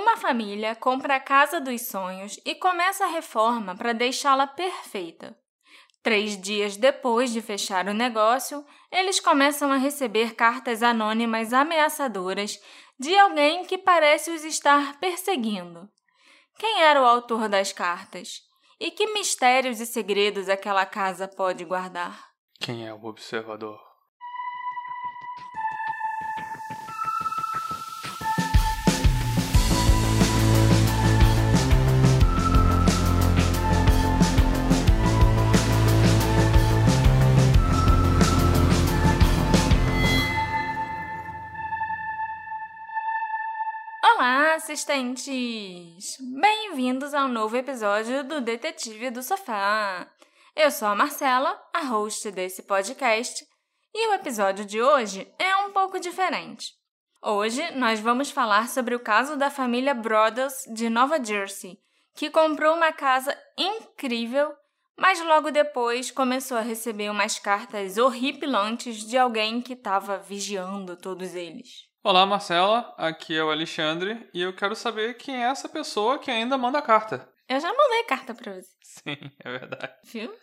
Uma família compra a casa dos sonhos e começa a reforma para deixá-la perfeita. Três dias depois de fechar o negócio, eles começam a receber cartas anônimas ameaçadoras de alguém que parece os estar perseguindo. Quem era o autor das cartas? E que mistérios e segredos aquela casa pode guardar? Quem é o observador? Assistentes! Bem-vindos ao novo episódio do Detetive do Sofá. Eu sou a Marcela, a host desse podcast, e o episódio de hoje é um pouco diferente. Hoje nós vamos falar sobre o caso da família Brothers de Nova Jersey, que comprou uma casa incrível, mas logo depois começou a receber umas cartas horripilantes de alguém que estava vigiando todos eles. Olá, Marcela. Aqui é o Alexandre e eu quero saber quem é essa pessoa que ainda manda carta. Eu já mandei carta para você. Sim, é verdade. Viu?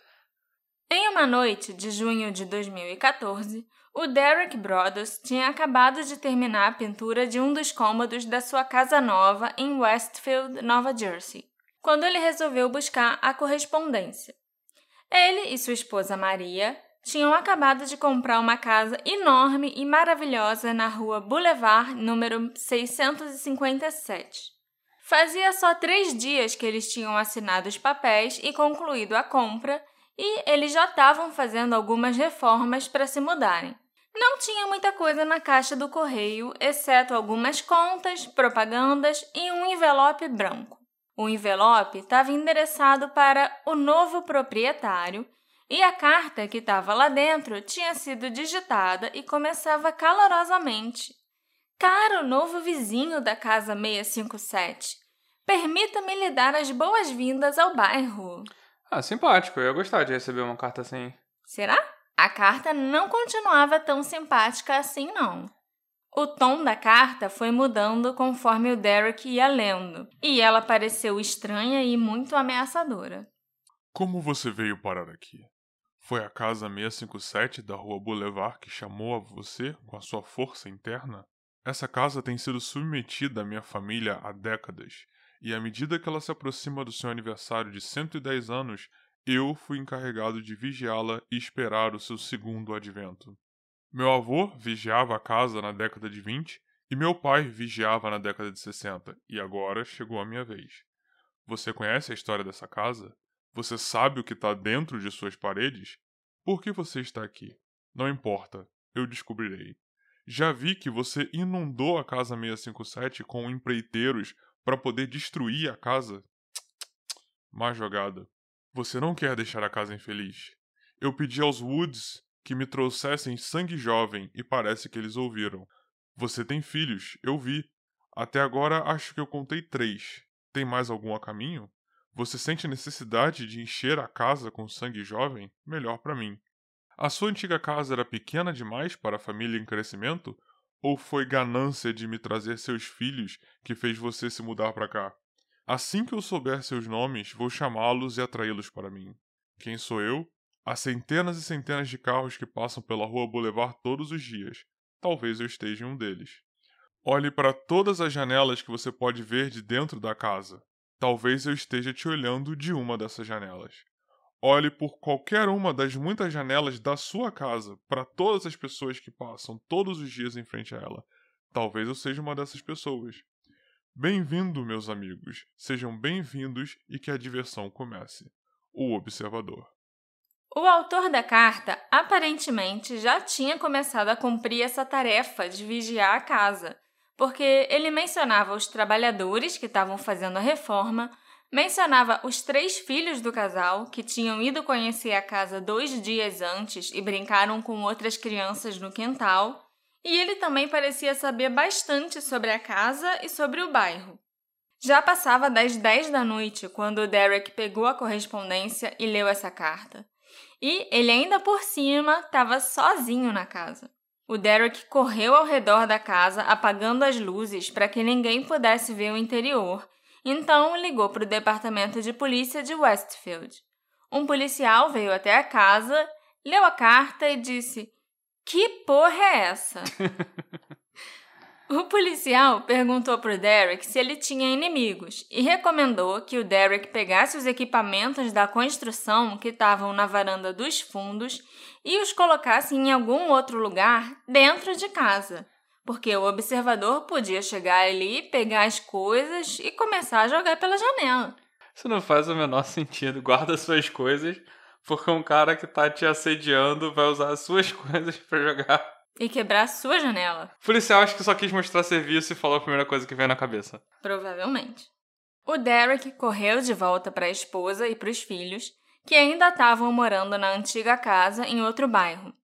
Em uma noite de junho de 2014, o Derek Brothers tinha acabado de terminar a pintura de um dos cômodos da sua casa nova em Westfield, Nova Jersey, quando ele resolveu buscar a correspondência. Ele e sua esposa Maria tinham acabado de comprar uma casa enorme e maravilhosa na rua Boulevard, número 657. Fazia só três dias que eles tinham assinado os papéis e concluído a compra, e eles já estavam fazendo algumas reformas para se mudarem. Não tinha muita coisa na caixa do correio, exceto algumas contas, propagandas e um envelope branco. O envelope estava endereçado para o novo proprietário e a carta que estava lá dentro tinha sido digitada e começava calorosamente. Caro novo vizinho da casa 657, permita-me lhe dar as boas-vindas ao bairro. Ah, simpático. Eu ia gostar de receber uma carta assim. Será? A carta não continuava tão simpática assim, não. O tom da carta foi mudando conforme o Derek ia lendo, e ela pareceu estranha e muito ameaçadora. Como você veio parar aqui? Foi a casa 657 da Rua Boulevard que chamou a você com a sua força interna? Essa casa tem sido submetida à minha família há décadas, e à medida que ela se aproxima do seu aniversário de 110 anos, eu fui encarregado de vigiá-la e esperar o seu segundo advento. Meu avô vigiava a casa na década de 20 e meu pai vigiava na década de 60, e agora chegou a minha vez. Você conhece a história dessa casa? Você sabe o que está dentro de suas paredes? Por que você está aqui? Não importa, eu descobrirei. Já vi que você inundou a casa 657 com empreiteiros para poder destruir a casa. Má jogada. Você não quer deixar a casa infeliz. Eu pedi aos Woods que me trouxessem sangue jovem e parece que eles ouviram. Você tem filhos, eu vi. Até agora acho que eu contei três. Tem mais algum a caminho? Você sente necessidade de encher a casa com sangue jovem? Melhor para mim. A sua antiga casa era pequena demais para a família em crescimento? Ou foi ganância de me trazer seus filhos que fez você se mudar para cá? Assim que eu souber seus nomes, vou chamá-los e atraí-los para mim. Quem sou eu? Há centenas e centenas de carros que passam pela rua Boulevard todos os dias. Talvez eu esteja em um deles. Olhe para todas as janelas que você pode ver de dentro da casa. Talvez eu esteja te olhando de uma dessas janelas. Olhe por qualquer uma das muitas janelas da sua casa para todas as pessoas que passam todos os dias em frente a ela. Talvez eu seja uma dessas pessoas. Bem-vindo, meus amigos. Sejam bem-vindos e que a diversão comece. O Observador. O autor da carta aparentemente já tinha começado a cumprir essa tarefa de vigiar a casa porque ele mencionava os trabalhadores que estavam fazendo a reforma, mencionava os três filhos do casal que tinham ido conhecer a casa dois dias antes e brincaram com outras crianças no quintal, e ele também parecia saber bastante sobre a casa e sobre o bairro. Já passava das 10 da noite quando Derek pegou a correspondência e leu essa carta. E ele ainda por cima estava sozinho na casa. O Derek correu ao redor da casa, apagando as luzes para que ninguém pudesse ver o interior. Então ligou para o departamento de polícia de Westfield. Um policial veio até a casa, leu a carta e disse: Que porra é essa? O policial perguntou para o Derek se ele tinha inimigos e recomendou que o Derek pegasse os equipamentos da construção que estavam na varanda dos fundos e os colocasse em algum outro lugar dentro de casa, porque o observador podia chegar ali, pegar as coisas e começar a jogar pela janela. Isso não faz o menor sentido. Guarda suas coisas, porque um cara que tá te assediando vai usar as suas coisas para jogar e quebrar a sua janela. O policial acho que só quis mostrar serviço e falou a primeira coisa que veio na cabeça. Provavelmente. O Derek correu de volta para a esposa e para os filhos, que ainda estavam morando na antiga casa em outro bairro.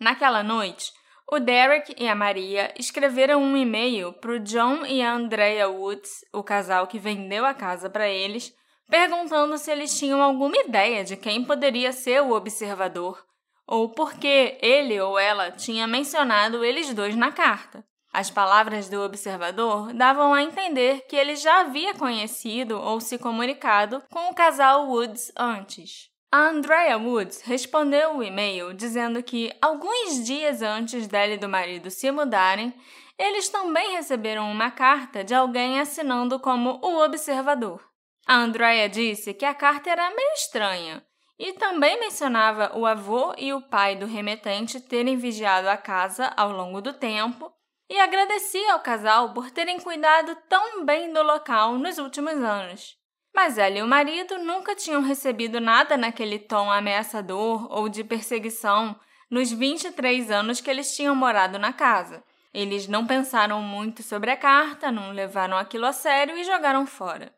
Naquela noite, o Derek e a Maria escreveram um e-mail para o John e a Andrea Woods, o casal que vendeu a casa para eles, perguntando se eles tinham alguma ideia de quem poderia ser o observador ou porque ele ou ela tinha mencionado eles dois na carta. As palavras do observador davam a entender que ele já havia conhecido ou se comunicado com o casal Woods antes. A Andrea Woods respondeu o e-mail dizendo que, alguns dias antes dela e do marido se mudarem, eles também receberam uma carta de alguém assinando como o observador. A Andrea disse que a carta era meio estranha, e também mencionava o avô e o pai do remetente terem vigiado a casa ao longo do tempo e agradecia ao casal por terem cuidado tão bem do local nos últimos anos. Mas ela e o marido nunca tinham recebido nada naquele tom ameaçador ou de perseguição nos 23 anos que eles tinham morado na casa. Eles não pensaram muito sobre a carta, não levaram aquilo a sério e jogaram fora.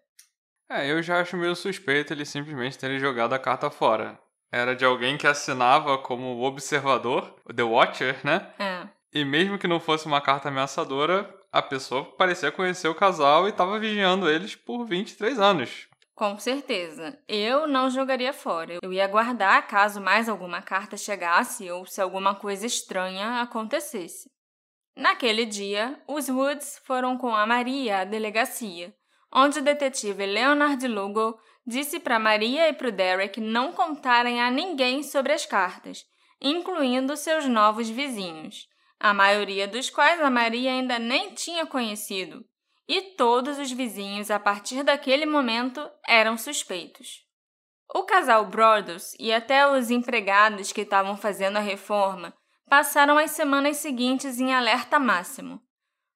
É, eu já acho meio suspeito eles simplesmente terem jogado a carta fora. Era de alguém que assinava como observador, The Watcher, né? É. E mesmo que não fosse uma carta ameaçadora, a pessoa parecia conhecer o casal e estava vigiando eles por 23 anos. Com certeza. Eu não jogaria fora. Eu ia guardar caso mais alguma carta chegasse ou se alguma coisa estranha acontecesse. Naquele dia, os Woods foram com a Maria à delegacia onde o detetive Leonard Lugo disse para Maria e para o Derek não contarem a ninguém sobre as cartas, incluindo seus novos vizinhos, a maioria dos quais a Maria ainda nem tinha conhecido, e todos os vizinhos a partir daquele momento eram suspeitos. O casal Brothers e até os empregados que estavam fazendo a reforma passaram as semanas seguintes em alerta máximo.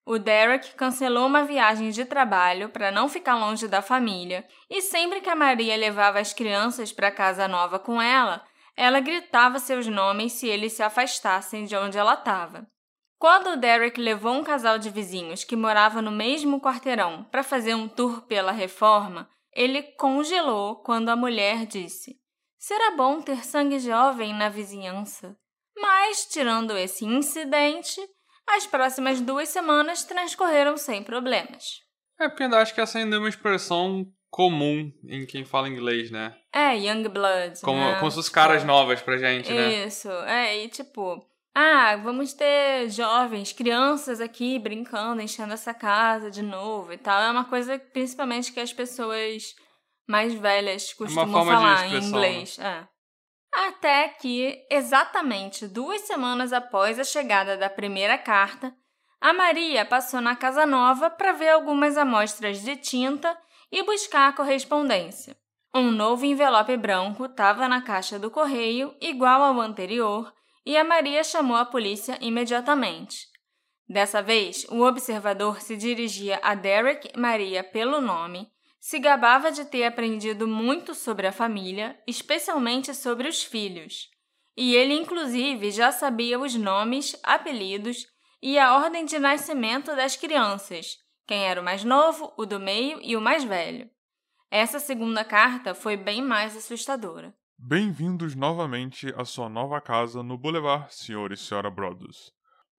O Derek cancelou uma viagem de trabalho para não ficar longe da família, e sempre que a Maria levava as crianças para casa nova com ela, ela gritava seus nomes se eles se afastassem de onde ela estava. Quando o Derek levou um casal de vizinhos que morava no mesmo quarteirão para fazer um tour pela reforma, ele congelou quando a mulher disse: Será bom ter sangue jovem na vizinhança. Mas, tirando esse incidente, as próximas duas semanas transcorreram sem problemas. É, porque ainda acho que essa ainda é uma expressão comum em quem fala inglês, né? É, young blood. Como, né? como se fossem caras novas pra gente, né? Isso, é, e tipo, ah, vamos ter jovens, crianças aqui brincando, enchendo essa casa de novo e tal. É uma coisa, principalmente, que as pessoas mais velhas é costumam falar em inglês. Né? É. Até que, exatamente duas semanas após a chegada da primeira carta, a Maria passou na casa nova para ver algumas amostras de tinta e buscar a correspondência. Um novo envelope branco estava na caixa do correio, igual ao anterior, e a Maria chamou a polícia imediatamente. Dessa vez, o observador se dirigia a Derek Maria pelo nome se gabava de ter aprendido muito sobre a família, especialmente sobre os filhos. E ele, inclusive, já sabia os nomes, apelidos e a ordem de nascimento das crianças, quem era o mais novo, o do meio e o mais velho. Essa segunda carta foi bem mais assustadora. Bem-vindos novamente à sua nova casa no Boulevard, senhor e senhora Brothers.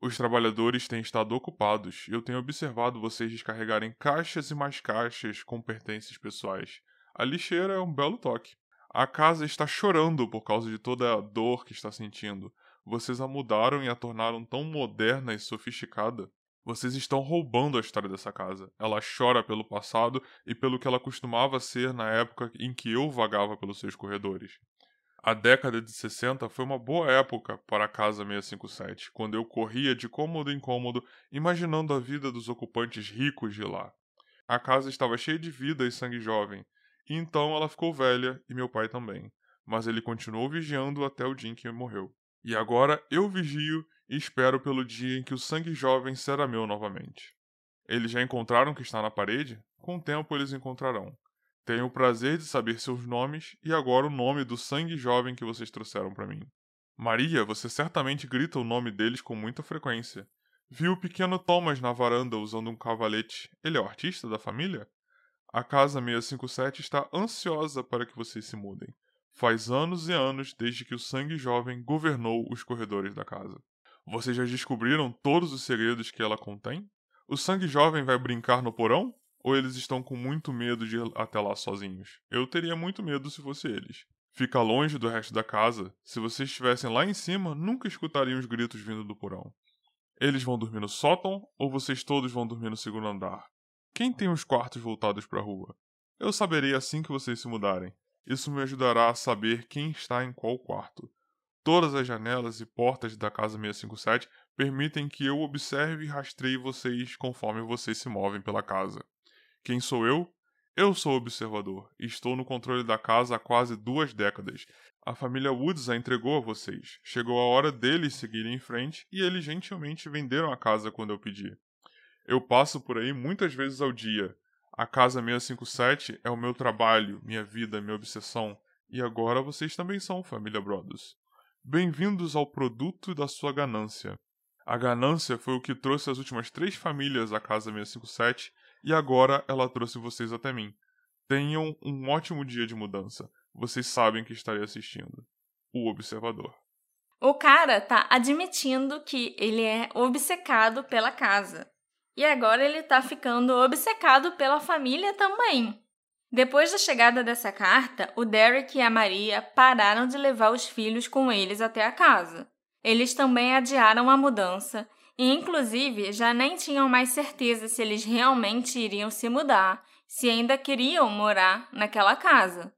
Os trabalhadores têm estado ocupados e eu tenho observado vocês descarregarem caixas e mais caixas com pertences pessoais. A lixeira é um belo toque. A casa está chorando por causa de toda a dor que está sentindo. Vocês a mudaram e a tornaram tão moderna e sofisticada. Vocês estão roubando a história dessa casa. Ela chora pelo passado e pelo que ela costumava ser na época em que eu vagava pelos seus corredores. A década de 60 foi uma boa época para a Casa 657, quando eu corria de cômodo em cômodo, imaginando a vida dos ocupantes ricos de lá. A casa estava cheia de vida e sangue jovem, e então ela ficou velha e meu pai também, mas ele continuou vigiando até o dia em que morreu. E agora eu vigio e espero pelo dia em que o sangue jovem será meu novamente. Eles já encontraram o que está na parede? Com o tempo eles encontrarão. Tenho o prazer de saber seus nomes e agora o nome do sangue jovem que vocês trouxeram para mim. Maria, você certamente grita o nome deles com muita frequência. Viu o pequeno Thomas na varanda usando um cavalete. Ele é o artista da família? A casa 657 está ansiosa para que vocês se mudem. Faz anos e anos desde que o sangue jovem governou os corredores da casa. Vocês já descobriram todos os segredos que ela contém? O sangue jovem vai brincar no porão? Ou eles estão com muito medo de ir até lá sozinhos? Eu teria muito medo se fosse eles. Fica longe do resto da casa. Se vocês estivessem lá em cima, nunca escutariam os gritos vindo do porão. Eles vão dormir no sótão ou vocês todos vão dormir no segundo andar? Quem tem os quartos voltados para a rua? Eu saberei assim que vocês se mudarem. Isso me ajudará a saber quem está em qual quarto. Todas as janelas e portas da casa 657 permitem que eu observe e rastreie vocês conforme vocês se movem pela casa. Quem sou eu? Eu sou o observador e estou no controle da casa há quase duas décadas. A família Woods a entregou a vocês. Chegou a hora deles seguirem em frente e eles gentilmente venderam a casa quando eu pedi. Eu passo por aí muitas vezes ao dia. A casa 657 é o meu trabalho, minha vida, minha obsessão. E agora vocês também são, família Brothers. Bem-vindos ao produto da sua ganância. A ganância foi o que trouxe as últimas três famílias à casa 657 e agora ela trouxe vocês até mim. Tenham um ótimo dia de mudança. Vocês sabem que estarei assistindo. O Observador. O cara tá admitindo que ele é obcecado pela casa. E agora ele tá ficando obcecado pela família também. Depois da chegada dessa carta, o Derek e a Maria pararam de levar os filhos com eles até a casa. Eles também adiaram a mudança e, inclusive, já nem tinham mais certeza se eles realmente iriam se mudar, se ainda queriam morar naquela casa.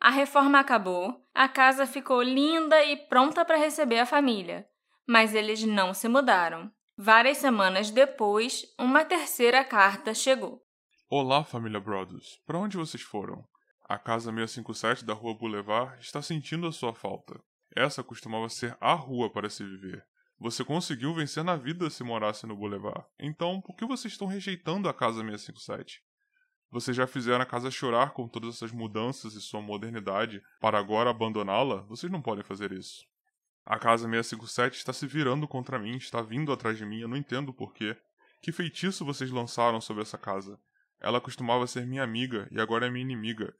A reforma acabou, a casa ficou linda e pronta para receber a família, mas eles não se mudaram. Várias semanas depois, uma terceira carta chegou. Olá, família Brothers. Para onde vocês foram? A casa 657 da Rua Boulevard está sentindo a sua falta. Essa costumava ser a rua para se viver. Você conseguiu vencer na vida se morasse no Boulevard. Então, por que vocês estão rejeitando a Casa 657? Vocês já fizeram a casa chorar com todas essas mudanças e sua modernidade para agora abandoná-la? Vocês não podem fazer isso. A Casa 657 está se virando contra mim, está vindo atrás de mim, eu não entendo porquê. Que feitiço vocês lançaram sobre essa casa? Ela costumava ser minha amiga e agora é minha inimiga.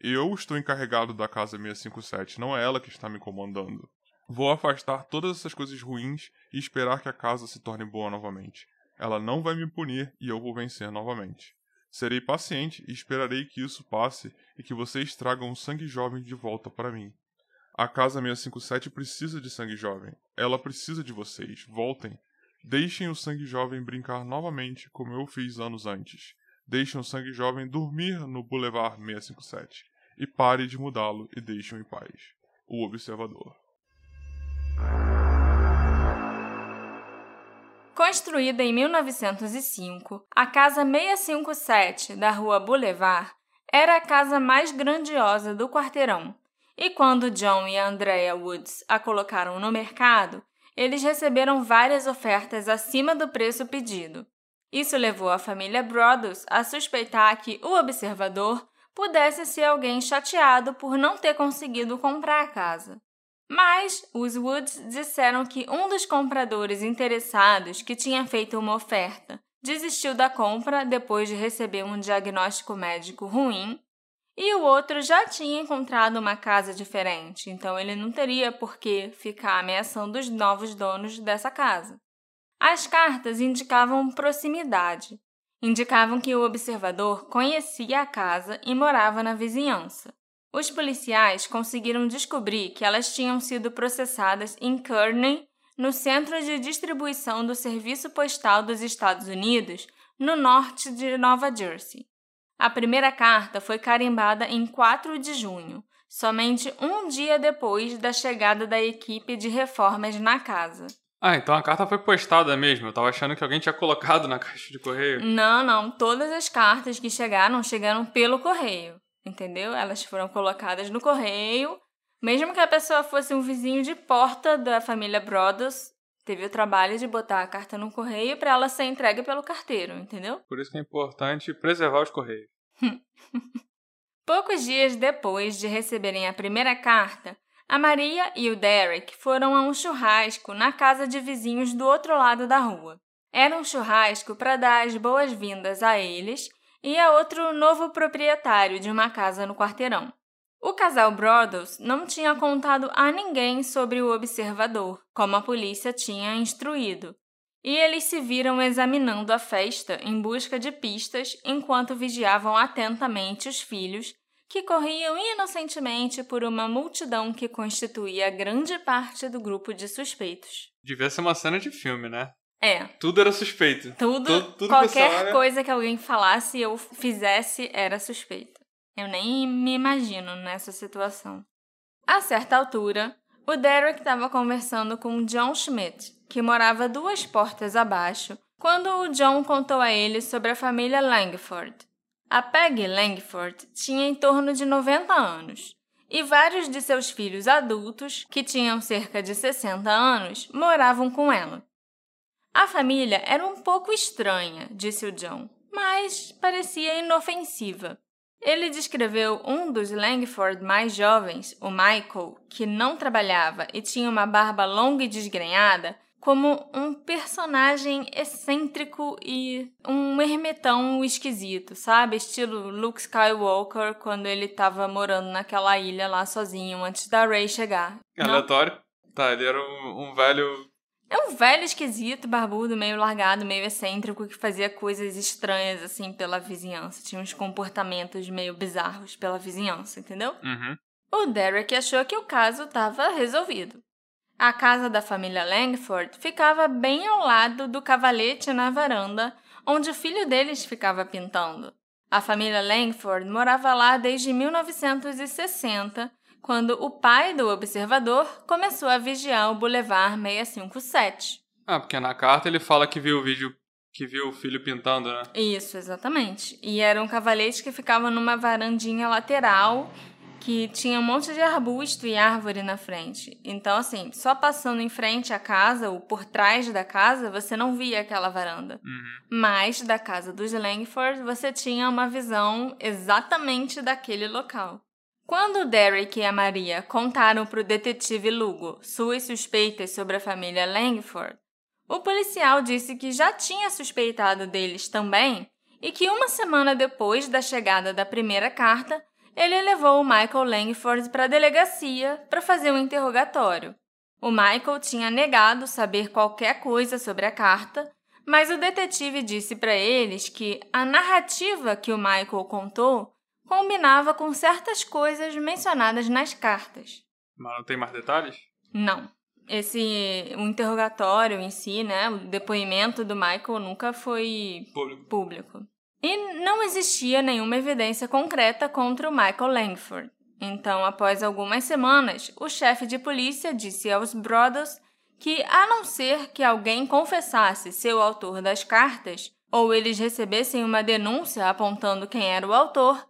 Eu estou encarregado da Casa 657, não é ela que está me comandando. Vou afastar todas essas coisas ruins e esperar que a casa se torne boa novamente. Ela não vai me punir e eu vou vencer novamente. Serei paciente e esperarei que isso passe e que vocês tragam o sangue jovem de volta para mim. A casa 657 precisa de sangue jovem. Ela precisa de vocês. Voltem. Deixem o sangue jovem brincar novamente como eu fiz anos antes. Deixem o sangue jovem dormir no Boulevard 657. E pare de mudá-lo e deixem-o em paz. O Observador. Construída em 1905, a Casa 657 da Rua Boulevard era a casa mais grandiosa do quarteirão. E quando John e Andrea Woods a colocaram no mercado, eles receberam várias ofertas acima do preço pedido. Isso levou a família Brothers a suspeitar que o observador pudesse ser alguém chateado por não ter conseguido comprar a casa. Mas os Woods disseram que um dos compradores interessados que tinha feito uma oferta desistiu da compra depois de receber um diagnóstico médico ruim e o outro já tinha encontrado uma casa diferente, então ele não teria por que ficar ameaçando os novos donos dessa casa. As cartas indicavam proximidade, indicavam que o observador conhecia a casa e morava na vizinhança. Os policiais conseguiram descobrir que elas tinham sido processadas em Kearney, no centro de distribuição do Serviço Postal dos Estados Unidos, no norte de Nova Jersey. A primeira carta foi carimbada em 4 de junho, somente um dia depois da chegada da equipe de reformas na casa. Ah, então a carta foi postada mesmo. Eu tava achando que alguém tinha colocado na caixa de correio. Não, não. Todas as cartas que chegaram chegaram pelo correio. Entendeu? Elas foram colocadas no correio. Mesmo que a pessoa fosse um vizinho de porta da família Brothers, teve o trabalho de botar a carta no correio para ela ser entregue pelo carteiro, entendeu? Por isso que é importante preservar os correios. Poucos dias depois de receberem a primeira carta, a Maria e o Derek foram a um churrasco na casa de vizinhos do outro lado da rua. Era um churrasco para dar as boas-vindas a eles e a outro novo proprietário de uma casa no quarteirão. O casal Brothers não tinha contado a ninguém sobre o observador, como a polícia tinha instruído, e eles se viram examinando a festa em busca de pistas enquanto vigiavam atentamente os filhos que corriam inocentemente por uma multidão que constituía grande parte do grupo de suspeitos. Devia ser uma cena de filme, né? É. Tudo era suspeito. Tudo, tudo, tudo qualquer que coisa que alguém falasse ou fizesse era suspeito. Eu nem me imagino nessa situação. A certa altura, o Derek estava conversando com John Schmidt, que morava duas portas abaixo, quando o John contou a ele sobre a família Langford. A Peggy Langford tinha em torno de 90 anos, e vários de seus filhos adultos, que tinham cerca de 60 anos, moravam com ela. A família era um pouco estranha, disse o John, mas parecia inofensiva. Ele descreveu um dos Langford mais jovens, o Michael, que não trabalhava e tinha uma barba longa e desgrenhada, como um personagem excêntrico e um ermitão esquisito, sabe? Estilo Luke Skywalker quando ele estava morando naquela ilha lá sozinho antes da Rey chegar. Aleatório? Tá, ele era um, um velho é um velho esquisito, barbudo, meio largado, meio excêntrico, que fazia coisas estranhas, assim, pela vizinhança. Tinha uns comportamentos meio bizarros pela vizinhança, entendeu? Uhum. O Derek achou que o caso estava resolvido. A casa da família Langford ficava bem ao lado do cavalete na varanda, onde o filho deles ficava pintando. A família Langford morava lá desde 1960, quando o pai do observador começou a vigiar o Boulevard 657. Ah, porque na carta ele fala que viu o vídeo que viu o filho pintando, né? Isso, exatamente. E era um cavalete que ficava numa varandinha lateral que tinha um monte de arbusto e árvore na frente. Então, assim, só passando em frente à casa ou por trás da casa, você não via aquela varanda. Uhum. Mas da casa dos Langford, você tinha uma visão exatamente daquele local. Quando Derek e a Maria contaram para o detetive Lugo suas suspeitas sobre a família Langford, o policial disse que já tinha suspeitado deles também e que uma semana depois da chegada da primeira carta, ele levou o Michael Langford para a delegacia para fazer um interrogatório. O Michael tinha negado saber qualquer coisa sobre a carta, mas o detetive disse para eles que a narrativa que o Michael contou combinava com certas coisas mencionadas nas cartas. Mas não tem mais detalhes? Não. Esse o interrogatório em si, né, o depoimento do Michael nunca foi Público. público. E não existia nenhuma evidência concreta contra o Michael Langford. Então, após algumas semanas, o chefe de polícia disse aos Brothers que, a não ser que alguém confessasse ser o autor das cartas, ou eles recebessem uma denúncia apontando quem era o autor,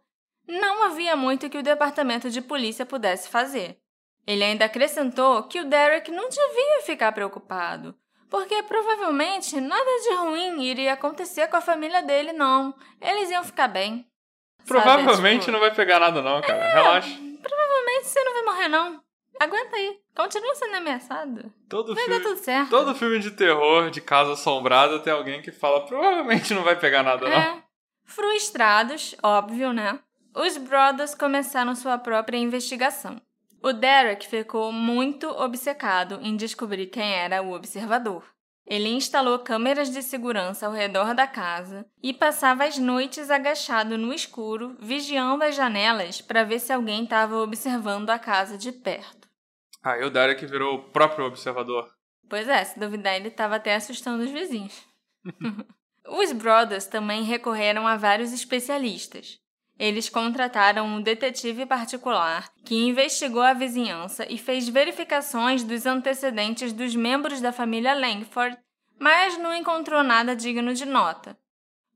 não havia muito que o departamento de polícia pudesse fazer. Ele ainda acrescentou que o Derek não devia ficar preocupado, porque provavelmente nada de ruim iria acontecer com a família dele, não. Eles iam ficar bem. Provavelmente tipo, não vai pegar nada, não, cara. Relaxa. Provavelmente você não vai morrer, não. Aguenta aí. Continua sendo ameaçado. Todo Vai filme, dar tudo certo. todo filme de terror, de casa assombrada, tem alguém que fala provavelmente não vai pegar nada, não. É. Frustrados, óbvio, né? Os Brothers começaram sua própria investigação. O Derek ficou muito obcecado em descobrir quem era o observador. Ele instalou câmeras de segurança ao redor da casa e passava as noites agachado no escuro, vigiando as janelas para ver se alguém estava observando a casa de perto. Aí o Derek virou o próprio observador. Pois é, se duvidar, ele estava até assustando os vizinhos. os Brothers também recorreram a vários especialistas. Eles contrataram um detetive particular que investigou a vizinhança e fez verificações dos antecedentes dos membros da família Langford, mas não encontrou nada digno de nota.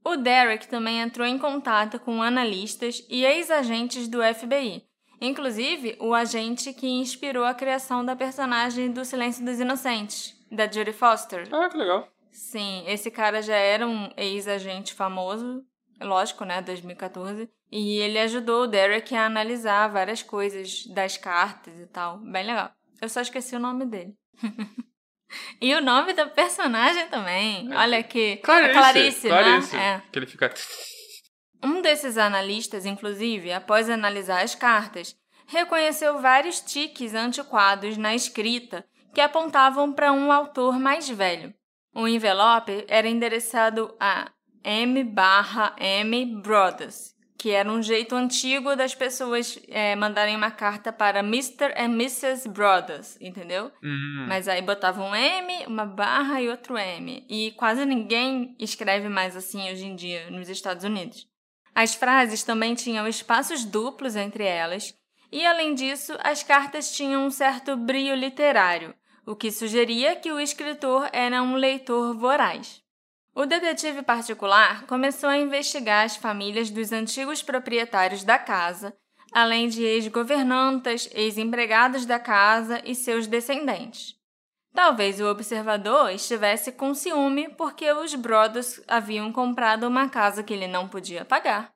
O Derek também entrou em contato com analistas e ex-agentes do FBI, inclusive o agente que inspirou a criação da personagem do Silêncio dos Inocentes, da Jodie Foster. Ah, que legal. Sim, esse cara já era um ex-agente famoso, lógico, né, 2014, e ele ajudou o Derek a analisar várias coisas das cartas e tal. Bem legal. Eu só esqueci o nome dele. e o nome da personagem também. É. Olha que. Clarice, Clarice, Clarice né? É. Que ele fica. Um desses analistas, inclusive, após analisar as cartas, reconheceu vários tiques antiquados na escrita que apontavam para um autor mais velho. O envelope era endereçado a M/M Brothers, que era um jeito antigo das pessoas é, mandarem uma carta para Mr. and Mrs. Brothers, entendeu? Uhum. Mas aí botava um M, uma barra e outro M. E quase ninguém escreve mais assim hoje em dia nos Estados Unidos. As frases também tinham espaços duplos entre elas, e além disso, as cartas tinham um certo brio literário, o que sugeria que o escritor era um leitor voraz. O detetive particular começou a investigar as famílias dos antigos proprietários da casa, além de ex-governantas, ex-empregados da casa e seus descendentes. Talvez o observador estivesse com ciúme porque os Brothers haviam comprado uma casa que ele não podia pagar.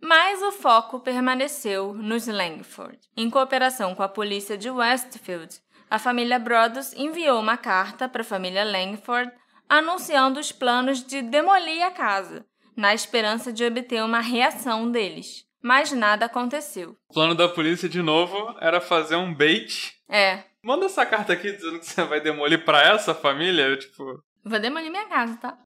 Mas o foco permaneceu nos Langford. Em cooperação com a polícia de Westfield, a família Brothers enviou uma carta para a família Langford anunciando os planos de demolir a casa, na esperança de obter uma reação deles. Mas nada aconteceu. O plano da polícia, de novo, era fazer um bait. É. Manda essa carta aqui dizendo que você vai demolir pra essa família, eu, tipo... Vou demolir minha casa, tá?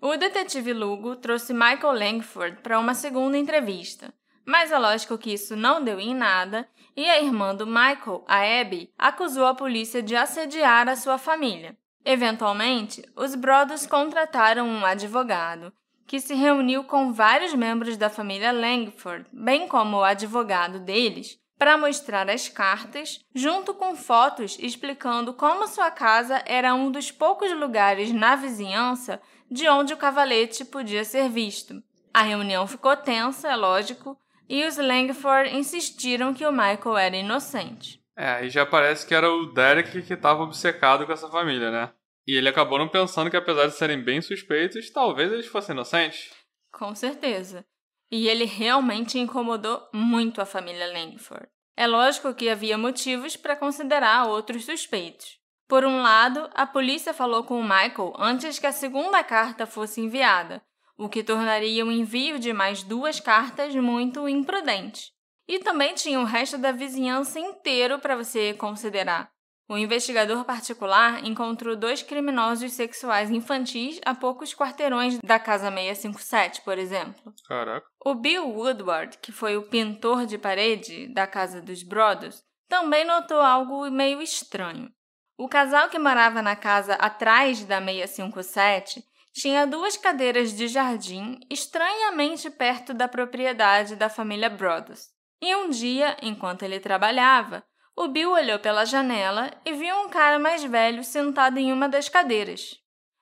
O detetive Lugo trouxe Michael Langford para uma segunda entrevista, mas é lógico que isso não deu em nada e a irmã do Michael, a Abby, acusou a polícia de assediar a sua família. Eventualmente, os Brothers contrataram um advogado, que se reuniu com vários membros da família Langford, bem como o advogado deles, para mostrar as cartas, junto com fotos explicando como sua casa era um dos poucos lugares na vizinhança de onde o cavalete podia ser visto. A reunião ficou tensa, é lógico, e os Langford insistiram que o Michael era inocente. É, aí já parece que era o Derek que estava obcecado com essa família, né? E ele acabou não pensando que, apesar de serem bem suspeitos, talvez eles fossem inocentes. Com certeza. E ele realmente incomodou muito a família Langford. É lógico que havia motivos para considerar outros suspeitos. Por um lado, a polícia falou com o Michael antes que a segunda carta fosse enviada, o que tornaria o envio de mais duas cartas muito imprudente. E também tinha o resto da vizinhança inteiro para você considerar. O investigador particular encontrou dois criminosos sexuais infantis a poucos quarteirões da Casa 657, por exemplo. Caraca. O Bill Woodward, que foi o pintor de parede da casa dos Brothers, também notou algo meio estranho. O casal que morava na casa atrás da 657 tinha duas cadeiras de jardim estranhamente perto da propriedade da família Brothers. E um dia, enquanto ele trabalhava, o Bill olhou pela janela e viu um cara mais velho sentado em uma das cadeiras.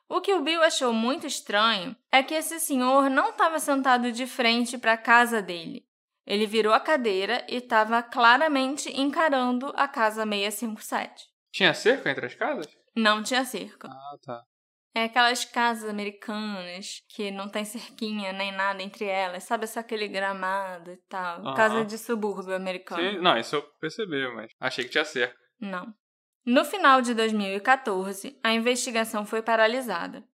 O que o Bill achou muito estranho é que esse senhor não estava sentado de frente para a casa dele. Ele virou a cadeira e estava claramente encarando a casa 657. Tinha cerca entre as casas? Não tinha cerca. Ah, tá. É aquelas casas americanas que não tem cerquinha nem nada entre elas, sabe? Só aquele gramado e tal. Aham. Casa de subúrbio americano. Sim, não, isso eu percebi, mas achei que tinha cerca. Não. No final de 2014, a investigação foi paralisada.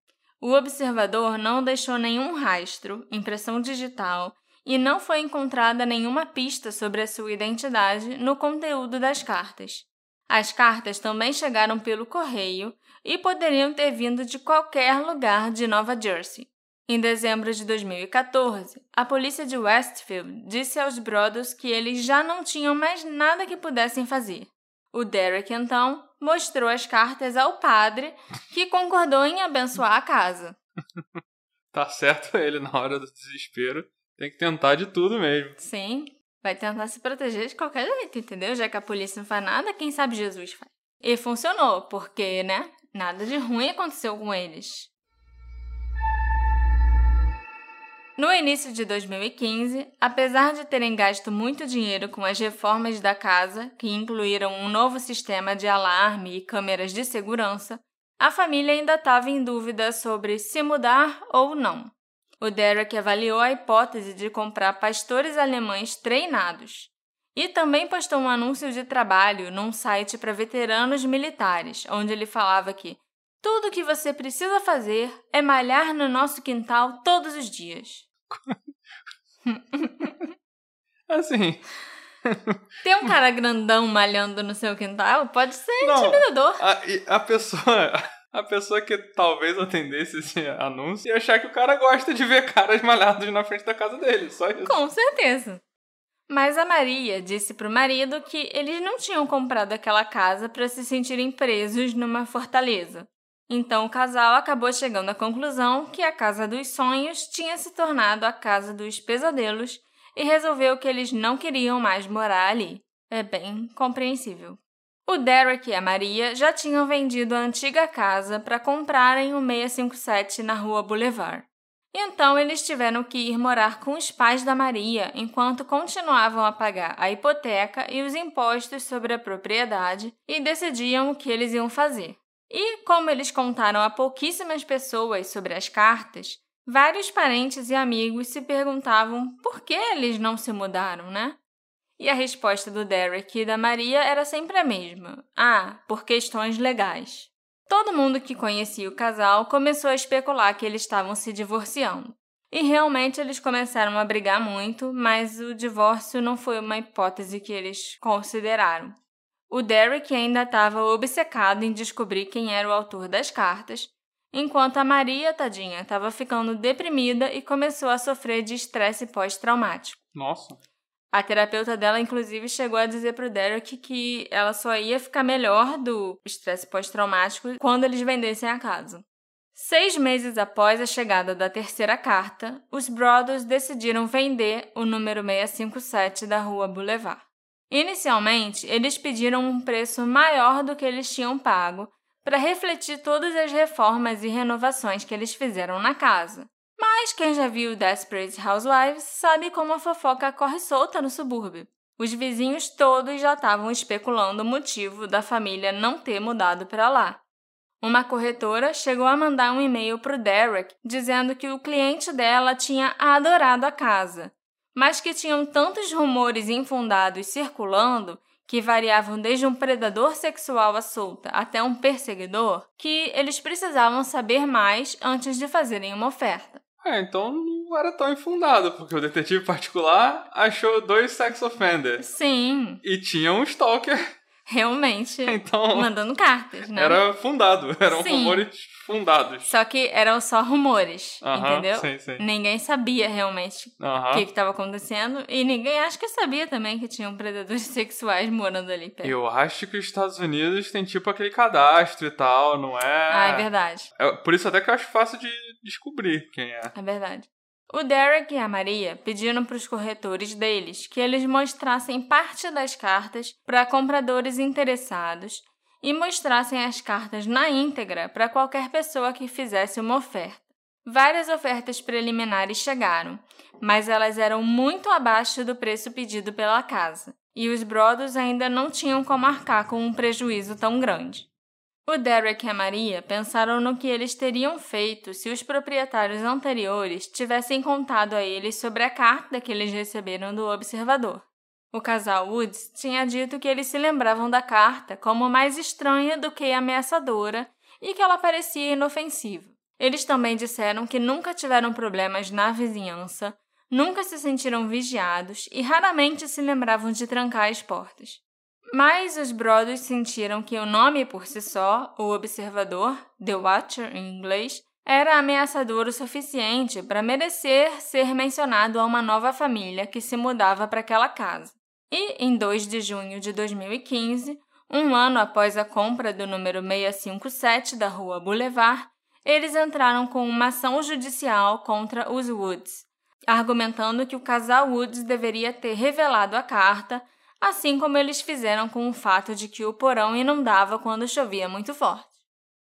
O observador não deixou nenhum rastro, impressão digital, e não foi encontrada nenhuma pista sobre a sua identidade no conteúdo das cartas. As cartas também chegaram pelo correio e poderiam ter vindo de qualquer lugar de Nova Jersey. Em dezembro de 2014, a polícia de Westfield disse aos Brothers que eles já não tinham mais nada que pudessem fazer. O Derek, então, mostrou as cartas ao padre, que concordou em abençoar a casa. tá certo ele na hora do desespero. Tem que tentar de tudo mesmo. Sim, vai tentar se proteger de qualquer jeito, entendeu? Já que a polícia não faz nada, quem sabe Jesus faz. E funcionou, porque, né? Nada de ruim aconteceu com eles. No início de 2015, apesar de terem gasto muito dinheiro com as reformas da casa, que incluíram um novo sistema de alarme e câmeras de segurança, a família ainda estava em dúvida sobre se mudar ou não. O Derek avaliou a hipótese de comprar pastores alemães treinados e também postou um anúncio de trabalho num site para veteranos militares, onde ele falava que tudo o que você precisa fazer é malhar no nosso quintal todos os dias. assim. Tem um cara grandão malhando no seu quintal? Pode ser Não, intimidador. A, a pessoa. A pessoa que talvez atendesse esse anúncio ia achar que o cara gosta de ver caras malhados na frente da casa dele, só isso. Com certeza. Mas a Maria disse pro marido que eles não tinham comprado aquela casa para se sentirem presos numa fortaleza. Então o casal acabou chegando à conclusão que a casa dos sonhos tinha se tornado a casa dos pesadelos e resolveu que eles não queriam mais morar ali. É bem compreensível. O Derek e a Maria já tinham vendido a antiga casa para comprarem o 657 na rua Boulevard. Então eles tiveram que ir morar com os pais da Maria enquanto continuavam a pagar a hipoteca e os impostos sobre a propriedade e decidiam o que eles iam fazer. E, como eles contaram a pouquíssimas pessoas sobre as cartas, vários parentes e amigos se perguntavam por que eles não se mudaram, né? E a resposta do Derek e da Maria era sempre a mesma: ah, por questões legais. Todo mundo que conhecia o casal começou a especular que eles estavam se divorciando. E realmente eles começaram a brigar muito, mas o divórcio não foi uma hipótese que eles consideraram. O Derek ainda estava obcecado em descobrir quem era o autor das cartas, enquanto a Maria, tadinha, estava ficando deprimida e começou a sofrer de estresse pós-traumático. Nossa. A terapeuta dela, inclusive, chegou a dizer para o Derek que ela só ia ficar melhor do estresse pós-traumático quando eles vendessem a casa. Seis meses após a chegada da terceira carta, os Brothers decidiram vender o número 657 da Rua Boulevard. Inicialmente, eles pediram um preço maior do que eles tinham pago para refletir todas as reformas e renovações que eles fizeram na casa. Mas quem já viu Desperate Housewives sabe como a fofoca corre solta no subúrbio. Os vizinhos todos já estavam especulando o motivo da família não ter mudado para lá. Uma corretora chegou a mandar um e-mail para o Derek dizendo que o cliente dela tinha adorado a casa mas que tinham tantos rumores infundados circulando, que variavam desde um predador sexual à solta até um perseguidor, que eles precisavam saber mais antes de fazerem uma oferta. É, então não era tão infundado, porque o detetive particular achou dois sex offenders. Sim. E tinha um stalker realmente então, mandando cartas, né? Era fundado, eram sim. rumores fundados. Só que eram só rumores, uh -huh, entendeu? Sim, sim. Ninguém sabia realmente o uh -huh. que estava acontecendo e ninguém acho que sabia também que tinham predadores sexuais morando ali perto. Eu acho que os Estados Unidos tem tipo aquele cadastro e tal, não é? Ah, é verdade. É, por isso até que eu acho fácil de descobrir quem é. É verdade. O Derek e a Maria pediram para os corretores deles que eles mostrassem parte das cartas para compradores interessados e mostrassem as cartas na íntegra para qualquer pessoa que fizesse uma oferta. Várias ofertas preliminares chegaram, mas elas eram muito abaixo do preço pedido pela casa, e os Brothers ainda não tinham como arcar com um prejuízo tão grande. O Derek e a Maria pensaram no que eles teriam feito se os proprietários anteriores tivessem contado a eles sobre a carta que eles receberam do observador. O casal Woods tinha dito que eles se lembravam da carta como mais estranha do que ameaçadora e que ela parecia inofensiva. Eles também disseram que nunca tiveram problemas na vizinhança, nunca se sentiram vigiados e raramente se lembravam de trancar as portas. Mas os brothers sentiram que o nome por si só, o observador, The Watcher em inglês, era ameaçador o suficiente para merecer ser mencionado a uma nova família que se mudava para aquela casa. E, em 2 de junho de 2015, um ano após a compra do número 657 da Rua Boulevard, eles entraram com uma ação judicial contra os Woods, argumentando que o casal Woods deveria ter revelado a carta, assim como eles fizeram com o fato de que o porão inundava quando chovia muito forte.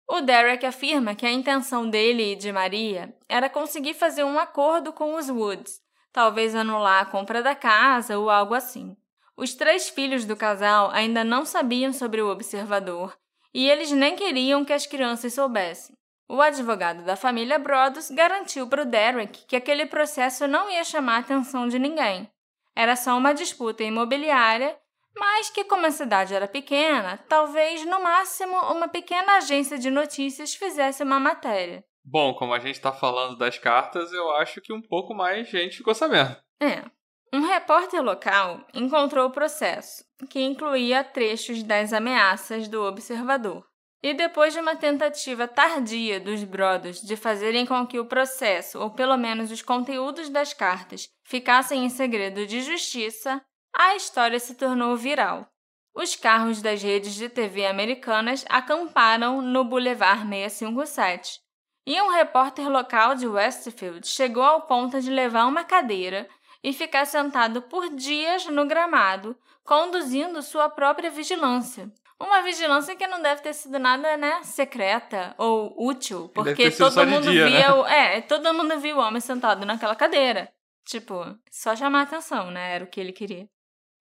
O Derek afirma que a intenção dele e de Maria era conseguir fazer um acordo com os Woods, talvez anular a compra da casa ou algo assim. Os três filhos do casal ainda não sabiam sobre o observador e eles nem queriam que as crianças soubessem. O advogado da família Brodos garantiu para o Derek que aquele processo não ia chamar a atenção de ninguém. Era só uma disputa imobiliária, mas que, como a cidade era pequena, talvez no máximo uma pequena agência de notícias fizesse uma matéria. Bom, como a gente está falando das cartas, eu acho que um pouco mais gente ficou sabendo. É. Um repórter local encontrou o processo, que incluía trechos das ameaças do observador. E depois de uma tentativa tardia dos Brothers de fazerem com que o processo, ou pelo menos os conteúdos das cartas, ficassem em segredo de justiça, a história se tornou viral. Os carros das redes de TV americanas acamparam no Boulevard 657, e um repórter local de Westfield chegou ao ponto de levar uma cadeira e ficar sentado por dias no gramado, conduzindo sua própria vigilância. Uma vigilância que não deve ter sido nada, né, secreta ou útil, porque todo mundo dia, via, né? o, é, todo mundo viu o homem sentado naquela cadeira. Tipo, só chamar atenção, né, era o que ele queria.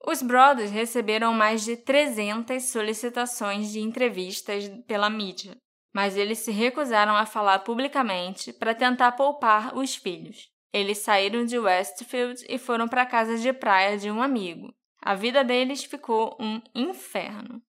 Os Brothers receberam mais de 300 solicitações de entrevistas pela mídia, mas eles se recusaram a falar publicamente para tentar poupar os filhos. Eles saíram de Westfield e foram para a casa de praia de um amigo. A vida deles ficou um inferno.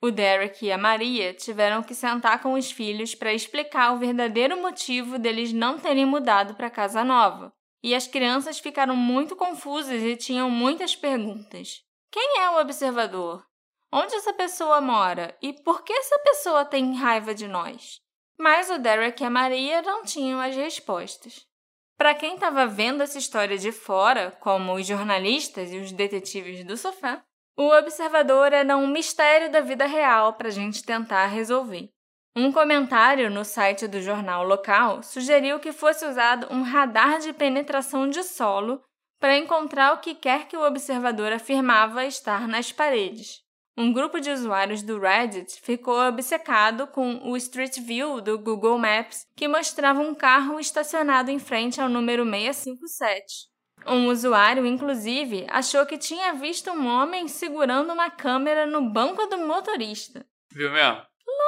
O Derek e a Maria tiveram que sentar com os filhos para explicar o verdadeiro motivo deles não terem mudado para casa nova. E as crianças ficaram muito confusas e tinham muitas perguntas. Quem é o observador? Onde essa pessoa mora? E por que essa pessoa tem raiva de nós? Mas o Derek e a Maria não tinham as respostas. Para quem estava vendo essa história de fora, como os jornalistas e os detetives do sofá, o observador era um mistério da vida real para a gente tentar resolver. Um comentário no site do jornal local sugeriu que fosse usado um radar de penetração de solo para encontrar o que quer que o observador afirmava estar nas paredes. Um grupo de usuários do Reddit ficou obcecado com o Street View do Google Maps, que mostrava um carro estacionado em frente ao número 657. Um usuário, inclusive, achou que tinha visto um homem segurando uma câmera no banco do motorista. Viu mesmo?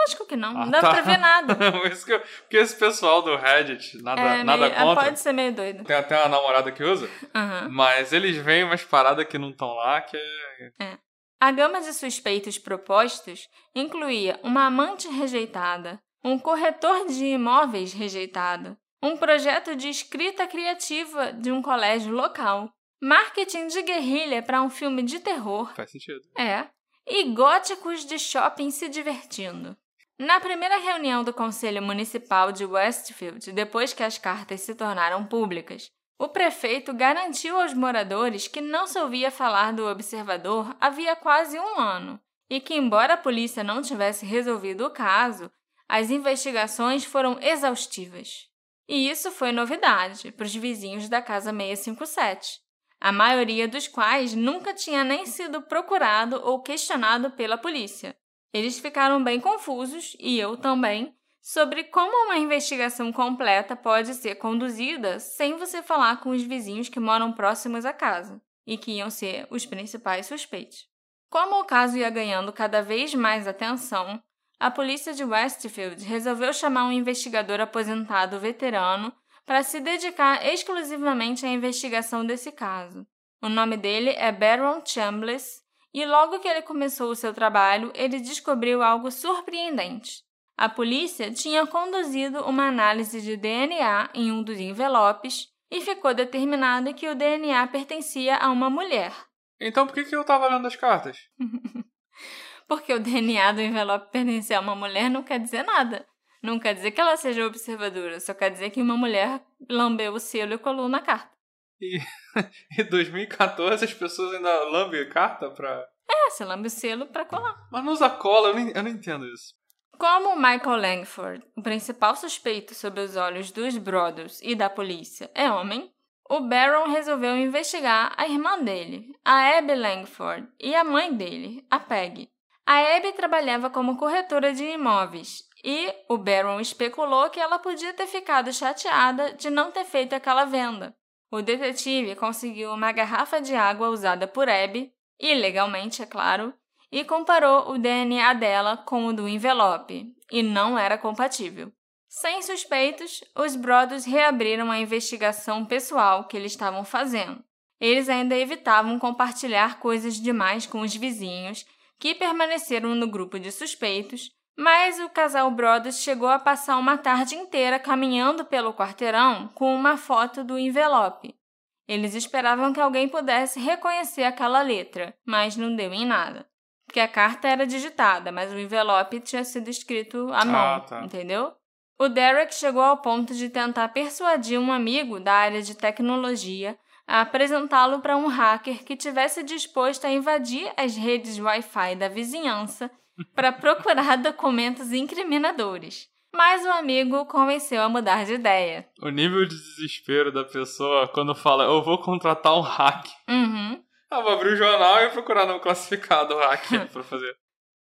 Lógico que não, não Ah, dá tá. pra ver nada. Por isso que eu- porque esse pessoal do Reddit, nada, É, nada meio- contra. Pode ser meio doido. Tem até uma namorada que usa, Aham. mas eles veem umas paradas que não estão lá, que é. A gama de suspeitos propostos incluía uma amante rejeitada, um corretor de imóveis rejeitado, um projeto de escrita criativa de um colégio local, marketing de guerrilha para um filme de terror, Faz sentido. é, e góticos de shopping se divertindo. Na primeira reunião do Conselho Municipal de Westfield, depois que as cartas se tornaram públicas, o prefeito garantiu aos moradores que não se ouvia falar do observador havia quase um ano e que, embora a polícia não tivesse resolvido o caso, as investigações foram exaustivas. E isso foi novidade para os vizinhos da Casa 657, a maioria dos quais nunca tinha nem sido procurado ou questionado pela polícia. Eles ficaram bem confusos, e eu também, sobre como uma investigação completa pode ser conduzida sem você falar com os vizinhos que moram próximos à casa e que iam ser os principais suspeitos. Como o caso ia ganhando cada vez mais atenção, a polícia de Westfield resolveu chamar um investigador aposentado veterano para se dedicar exclusivamente à investigação desse caso. O nome dele é Baron Chambliss e logo que ele começou o seu trabalho, ele descobriu algo surpreendente. A polícia tinha conduzido uma análise de DNA em um dos envelopes e ficou determinado que o DNA pertencia a uma mulher. Então por que, que eu tava lendo as cartas? Porque o DNA do envelope pertencer a uma mulher não quer dizer nada. Não quer dizer que ela seja observadora, só quer dizer que uma mulher lambeu o selo e colou na carta. E em 2014 as pessoas ainda lambem carta pra. É, você lambe o selo pra colar. Mas não usa cola, eu não, eu não entendo isso. Como Michael Langford, o principal suspeito sob os olhos dos Brothers e da polícia, é homem, o Baron resolveu investigar a irmã dele, a Abby Langford, e a mãe dele, a Peggy. A Abby trabalhava como corretora de imóveis e o Baron especulou que ela podia ter ficado chateada de não ter feito aquela venda. O detetive conseguiu uma garrafa de água usada por Abby, ilegalmente, é claro, e comparou o DNA dela com o do envelope, e não era compatível. Sem suspeitos, os Brothers reabriram a investigação pessoal que eles estavam fazendo. Eles ainda evitavam compartilhar coisas demais com os vizinhos, que permaneceram no grupo de suspeitos, mas o casal Brothers chegou a passar uma tarde inteira caminhando pelo quarteirão com uma foto do envelope. Eles esperavam que alguém pudesse reconhecer aquela letra, mas não deu em nada. Porque a carta era digitada, mas o envelope tinha sido escrito à mão, Ah, tá. entendeu? O Derek chegou ao ponto de tentar persuadir um amigo da área de tecnologia a apresentá-lo para um hacker que tivesse disposto a invadir as redes Wi-Fi da vizinhança para procurar documentos incriminadores. Mas o amigo o convenceu a mudar de ideia. O nível de desespero da pessoa quando fala, eu vou contratar um hack. Uhum. Ah, vou abrir o jornal e procurar no classificado o hack pra fazer.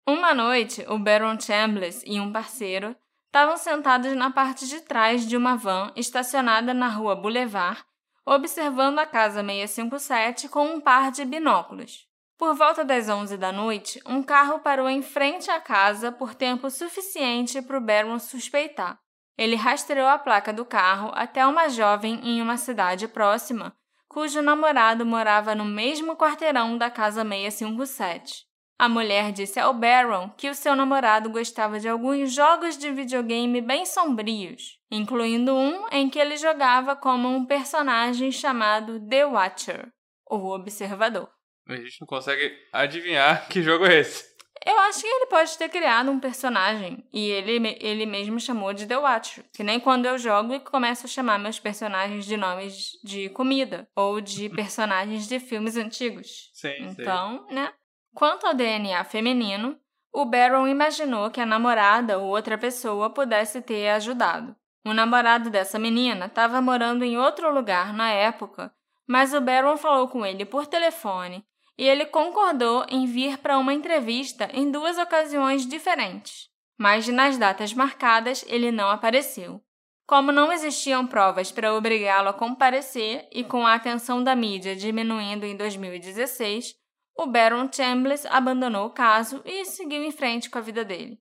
Uma noite, o Baron Chambliss e um parceiro estavam sentados na parte de trás de uma van estacionada na rua Boulevard, observando a casa 657 com um par de binóculos. Por volta das 11 da noite, um carro parou em frente à casa por tempo suficiente para o Baron suspeitar. Ele rastreou a placa do carro até uma jovem em uma cidade próxima, cujo namorado morava no mesmo quarteirão da casa 657. A mulher disse ao Baron que o seu namorado gostava de alguns jogos de videogame bem sombrios, incluindo um em que ele jogava como um personagem chamado The Watcher, o Observador. A gente não consegue adivinhar que jogo é esse. Eu acho que ele pode ter criado um personagem e ele, ele mesmo chamou de The Watcher. Que nem quando eu jogo e começo a chamar meus personagens de nomes de comida ou de personagens de filmes antigos. Sim, Então, né? Quanto ao DNA feminino, o Baron imaginou que a namorada ou outra pessoa pudesse ter ajudado. O namorado dessa menina estava morando em outro lugar na época, mas o Baron falou com ele por telefone e ele concordou em vir para uma entrevista em duas ocasiões diferentes. Mas nas datas marcadas ele não apareceu. Como não existiam provas para obrigá-lo a comparecer e com a atenção da mídia diminuindo em 2016, o Baron Chambliss abandonou o caso e seguiu em frente com a vida dele.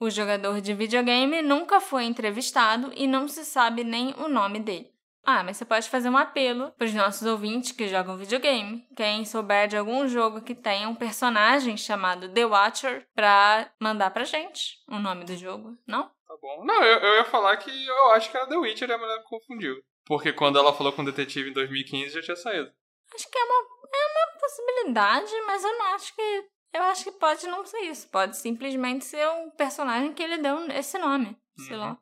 O jogador de videogame nunca foi entrevistado e não se sabe nem o nome dele. Ah, mas você pode fazer um apelo para os nossos ouvintes que jogam videogame. Quem souber de algum jogo que tenha um personagem chamado The Watcher, pra mandar pra gente o nome do jogo, não? Tá bom. Não, eu, eu ia falar que eu acho que era The Witcher e a mulher me confundiu. Porque quando ela falou com o detetive em 2015 já tinha saído. Acho que é uma, é uma possibilidade, mas eu não acho que. Eu acho que pode não ser isso. Pode simplesmente ser um personagem que ele deu esse nome. Sei Uhum. lá.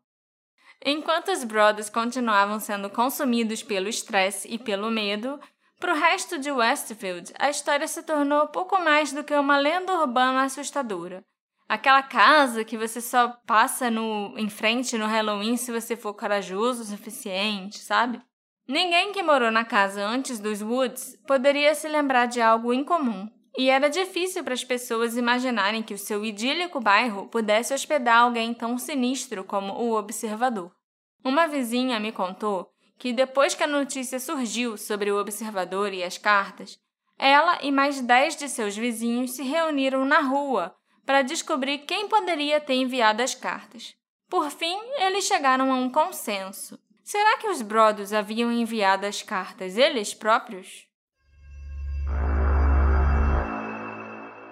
Enquanto os Brothers continuavam sendo consumidos pelo estresse e pelo medo, para o resto de Westfield, a história se tornou pouco mais do que uma lenda urbana assustadora. Aquela casa que você só passa no, em frente no Halloween se você for corajoso o suficiente, sabe? Ninguém que morou na casa antes dos Woods poderia se lembrar de algo incomum, e era difícil para as pessoas imaginarem que o seu idílico bairro pudesse hospedar alguém tão sinistro como o observador. Uma vizinha me contou que depois que a notícia surgiu sobre o observador e as cartas, ela e mais dez de seus vizinhos se reuniram na rua para descobrir quem poderia ter enviado as cartas. Por fim, eles chegaram a um consenso. Será que os Brothers haviam enviado as cartas eles próprios?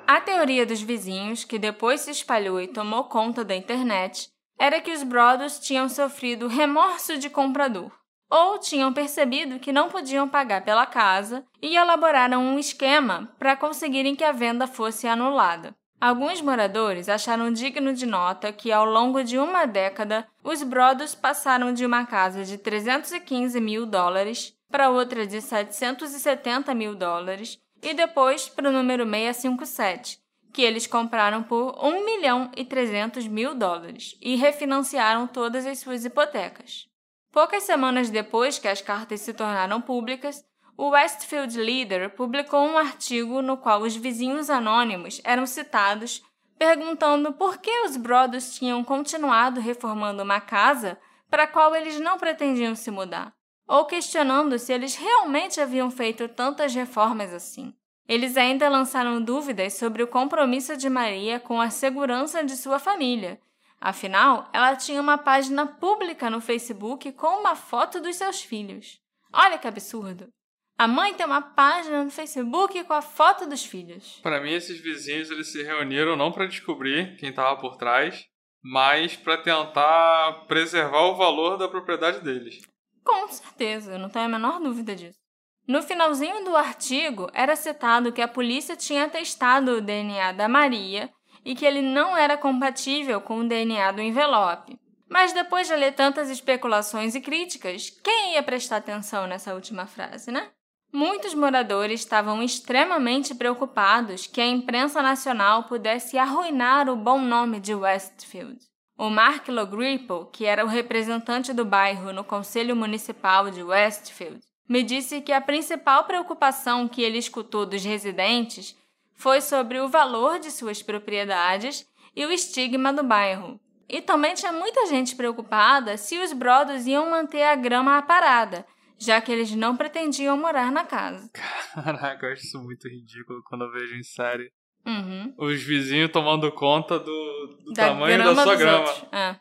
A teoria dos vizinhos, que depois se espalhou e tomou conta da internet, era que os Brothers tinham sofrido remorso de comprador, ou tinham percebido que não podiam pagar pela casa e elaboraram um esquema para conseguirem que a venda fosse anulada. Alguns moradores acharam digno de nota que, ao longo de uma década, os Brodos passaram de uma casa de 315 mil dólares para outra de 770 mil dólares e depois para o número 657, que eles compraram por 1 milhão e 300 mil dólares e refinanciaram todas as suas hipotecas. Poucas semanas depois que as cartas se tornaram públicas, o Westfield Leader publicou um artigo no qual os vizinhos anônimos eram citados perguntando por que os Brothers tinham continuado reformando uma casa para a qual eles não pretendiam se mudar, ou questionando se eles realmente haviam feito tantas reformas assim. Eles ainda lançaram dúvidas sobre o compromisso de Maria com a segurança de sua família. Afinal, ela tinha uma página pública no Facebook com uma foto dos seus filhos. Olha que absurdo! A mãe tem uma página no Facebook com a foto dos filhos. Para mim, esses vizinhos eles se reuniram não para descobrir quem estava por trás, mas para tentar preservar o valor da propriedade deles. Com certeza, eu não tenho a menor dúvida disso. No finalzinho do artigo, era citado que a polícia tinha testado o DNA da Maria e que ele não era compatível com o DNA do envelope. Mas depois de ler tantas especulações e críticas, quem ia prestar atenção nessa última frase, né? Muitos moradores estavam extremamente preocupados que a imprensa nacional pudesse arruinar o bom nome de Westfield. O Mark Logripple, que era o representante do bairro no Conselho Municipal de Westfield, me disse que a principal preocupação que ele escutou dos residentes foi sobre o valor de suas propriedades e o estigma do bairro. E também tinha muita gente preocupada se os brothers iam manter a grama aparada, já que eles não pretendiam morar na casa. Caraca, eu acho isso muito ridículo quando eu vejo em série. Uhum. Os vizinhos tomando conta do, do Da tamanho da sua grama. é.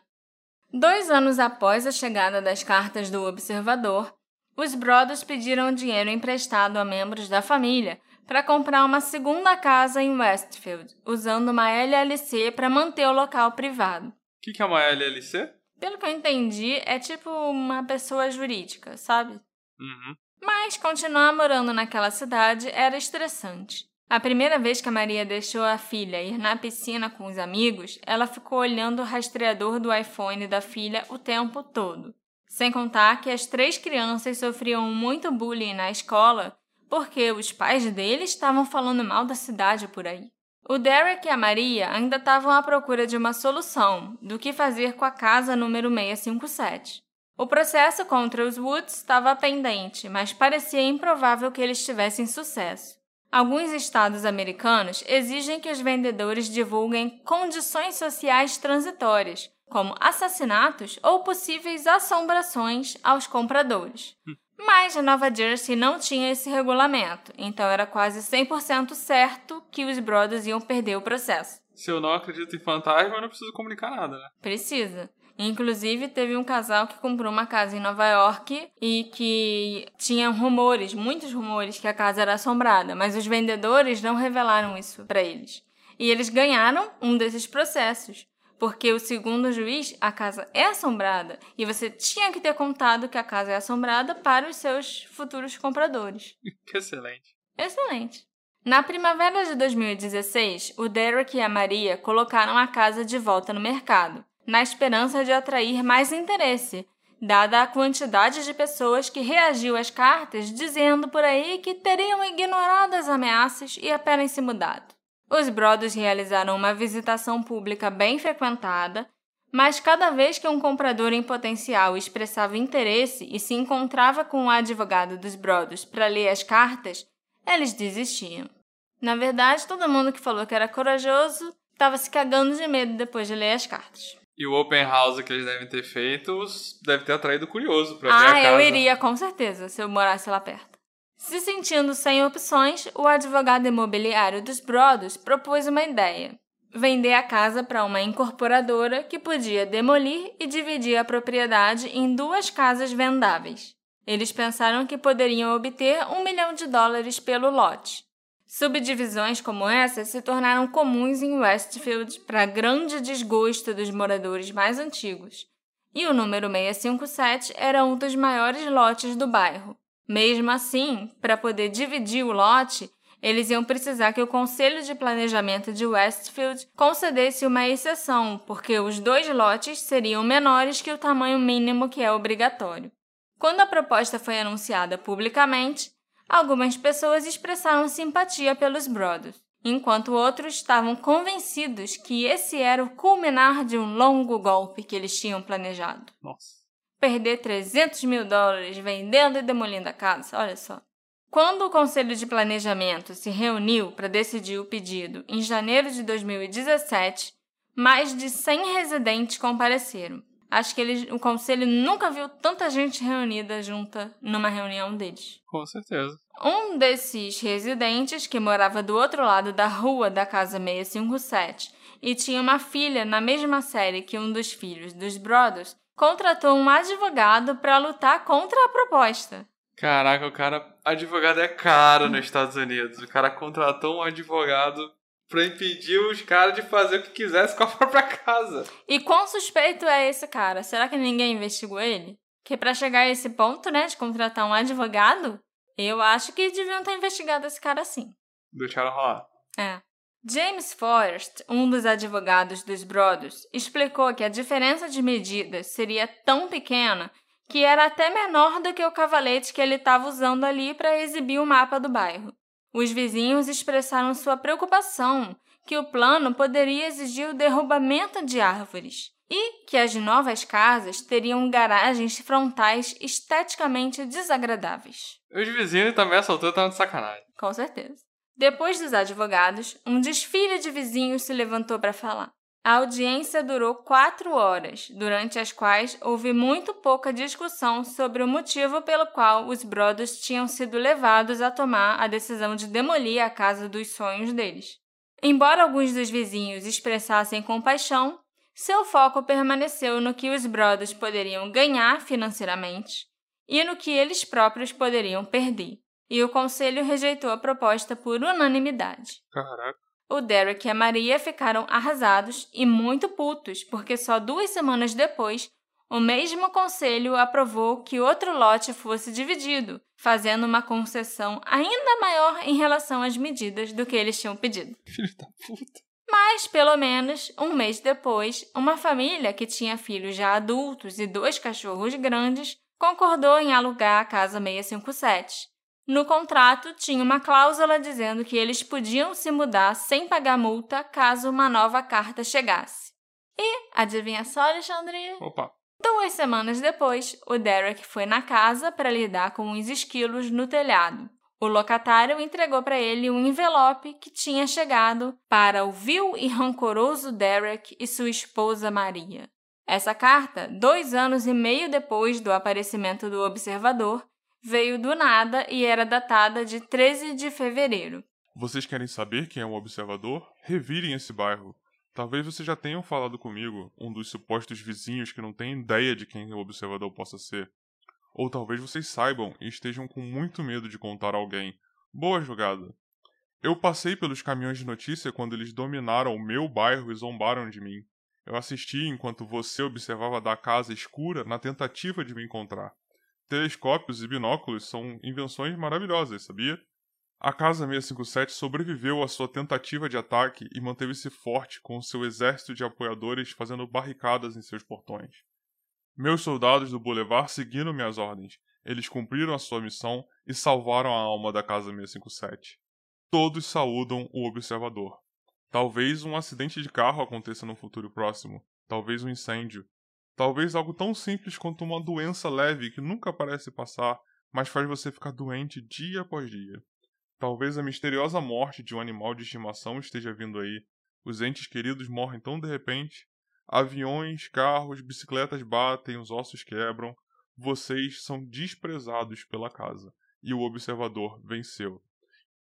Dois anos após a chegada das cartas do observador, os Brothers pediram dinheiro emprestado a membros da família para comprar uma segunda casa em Westfield, usando uma LLC para manter o local privado. O que, que é uma LLC? Pelo que eu entendi, é tipo uma pessoa jurídica, sabe? Uhum. Mas continuar morando naquela cidade era estressante. A primeira vez que a Maria deixou a filha ir na piscina com os amigos, ela ficou olhando o rastreador do iPhone da filha o tempo todo. Sem contar que as três crianças sofriam muito bullying na escola porque os pais deles estavam falando mal da cidade por aí. O Derek e a Maria ainda estavam à procura de uma solução do que fazer com a casa número 657. O processo contra os Woods estava pendente, mas parecia improvável que eles tivessem sucesso. Alguns estados americanos exigem que os vendedores divulguem condições sociais transitórias, como assassinatos ou possíveis assombrações aos compradores. Mas a Nova Jersey não tinha esse regulamento, então era quase 100% certo que os Brothers iam perder o processo. Se eu não acredito em fantasma, eu não preciso comunicar nada, né? Precisa. Inclusive, teve um casal que comprou uma casa em Nova York e que tinha rumores, muitos rumores, que a casa era assombrada, mas os vendedores não revelaram isso para eles. E eles ganharam um desses processos, porque o segundo juiz, a casa é assombrada e você tinha que ter contado que a casa é assombrada para os seus futuros compradores. Que excelente. Excelente. Na primavera de 2016, o Derek e a Maria colocaram a casa de volta no mercado, na esperança de atrair mais interesse, dada a quantidade de pessoas que reagiu às cartas dizendo por aí que teriam ignorado as ameaças e apenas se mudado. Os Brothers realizaram uma visitação pública bem frequentada, mas cada vez que um comprador em potencial expressava interesse e se encontrava com o advogado dos Brothers para ler as cartas, eles desistiam. Na verdade, todo mundo que falou que era corajoso estava se cagando de medo depois de ler as cartas. E o open house que eles devem ter feito deve ter atraído curioso pra ver a Ah, casa. eu iria com certeza se eu morasse lá perto. Se sentindo sem opções, o advogado imobiliário dos Brothers propôs uma ideia: vender a casa para uma incorporadora que podia demolir e dividir a propriedade em duas casas vendáveis. Eles pensaram que poderiam obter um milhão de dólares pelo lote. Subdivisões como essa se tornaram comuns em Westfield para grande desgosto dos moradores mais antigos, e o número 657 era um dos maiores lotes do bairro. Mesmo assim, para poder dividir o lote, eles iam precisar que o Conselho de Planejamento de Westfield concedesse uma exceção, porque os dois lotes seriam menores que o tamanho mínimo que é obrigatório. Quando a proposta foi anunciada publicamente, algumas pessoas expressaram simpatia pelos Brothers, enquanto outros estavam convencidos que esse era o culminar de um longo golpe que eles tinham planejado. Nossa. Perder 300 mil dólares vendendo e demolindo a casa, olha só. Quando o Conselho de Planejamento se reuniu para decidir o pedido em janeiro de 2017, mais de 100 residentes compareceram. Acho que eles, o Conselho nunca viu tanta gente reunida junta numa reunião deles. Com certeza. Um desses residentes, que morava do outro lado da rua da casa 657 e tinha uma filha na mesma série que um dos filhos dos Brothers, contratou um advogado para lutar contra a proposta. Caraca, o cara. Advogado é caro nos Estados Unidos. O cara contratou um advogado pra impedir os caras de fazer o que quisesse com a própria casa. E quão suspeito é esse cara? Será que ninguém investigou ele? Que para chegar a esse ponto, né, de contratar um advogado, eu acho que deviam ter investigado esse cara sim. Deixaram rolar. É. James Forrest, um dos advogados dos Brothers, explicou que a diferença de medidas seria tão pequena que era até menor do que o cavalete que ele estava usando ali para exibir o mapa do bairro. Os vizinhos expressaram sua preocupação que o plano poderia exigir o derrubamento de árvores e que as novas casas teriam garagens frontais esteticamente desagradáveis. Os vizinhos também essa altura estavam de sacanagem. Com certeza. Depois dos advogados, um desfile de vizinhos se levantou para falar. A audiência durou quatro horas, durante as quais houve muito pouca discussão sobre o motivo pelo qual os Brothers tinham sido levados a tomar a decisão de demolir a casa dos sonhos deles. Embora alguns dos vizinhos expressassem compaixão, seu foco permaneceu no que os Brothers poderiam ganhar financeiramente e no que eles próprios poderiam perder. E o conselho rejeitou a proposta por unanimidade. Caraca. O Derek e a Maria ficaram arrasados e muito putos, porque só duas semanas depois, o mesmo conselho aprovou que outro lote fosse dividido, fazendo uma concessão ainda maior em relação às medidas do que eles tinham pedido. Filho da puta. Mas, pelo menos, um mês depois, uma família que tinha filhos já adultos e dois cachorros grandes concordou em alugar a casa 657. No contrato, tinha uma cláusula dizendo que eles podiam se mudar sem pagar multa caso uma nova carta chegasse. E, adivinha só, Alexandre? Opa. Duas semanas depois, o Derek foi na casa para lidar com uns esquilos no telhado. O locatário entregou para ele um envelope que tinha chegado para o vil e rancoroso Derek e sua esposa Maria. Essa carta, dois anos e meio depois do aparecimento do observador, veio do nada e era datada de 13 de fevereiro. Vocês querem saber quem é o observador? Revirem esse bairro. Talvez vocês já tenham falado comigo, um dos supostos vizinhos que não tem ideia de quem o observador possa ser. Ou talvez vocês saibam e estejam com muito medo de contar a alguém. Boa jogada. Eu passei pelos caminhões de notícia quando eles dominaram o meu bairro e zombaram de mim. Eu assisti enquanto você observava da casa escura na tentativa de me encontrar. Telescópios e binóculos são invenções maravilhosas, sabia? A Casa 657 sobreviveu à sua tentativa de ataque e manteve-se forte com seu exército de apoiadores fazendo barricadas em seus portões. Meus soldados do Boulevard seguiram minhas ordens. Eles cumpriram a sua missão e salvaram a alma da Casa 657. Todos saúdam o observador. Talvez um acidente de carro aconteça no futuro próximo, talvez um incêndio, Talvez algo tão simples quanto uma doença leve que nunca parece passar, mas faz você ficar doente dia após dia. Talvez a misteriosa morte de um animal de estimação esteja vindo aí. Os entes queridos morrem tão de repente. Aviões, carros, bicicletas batem, os ossos quebram. Vocês são desprezados pela casa. E o observador venceu.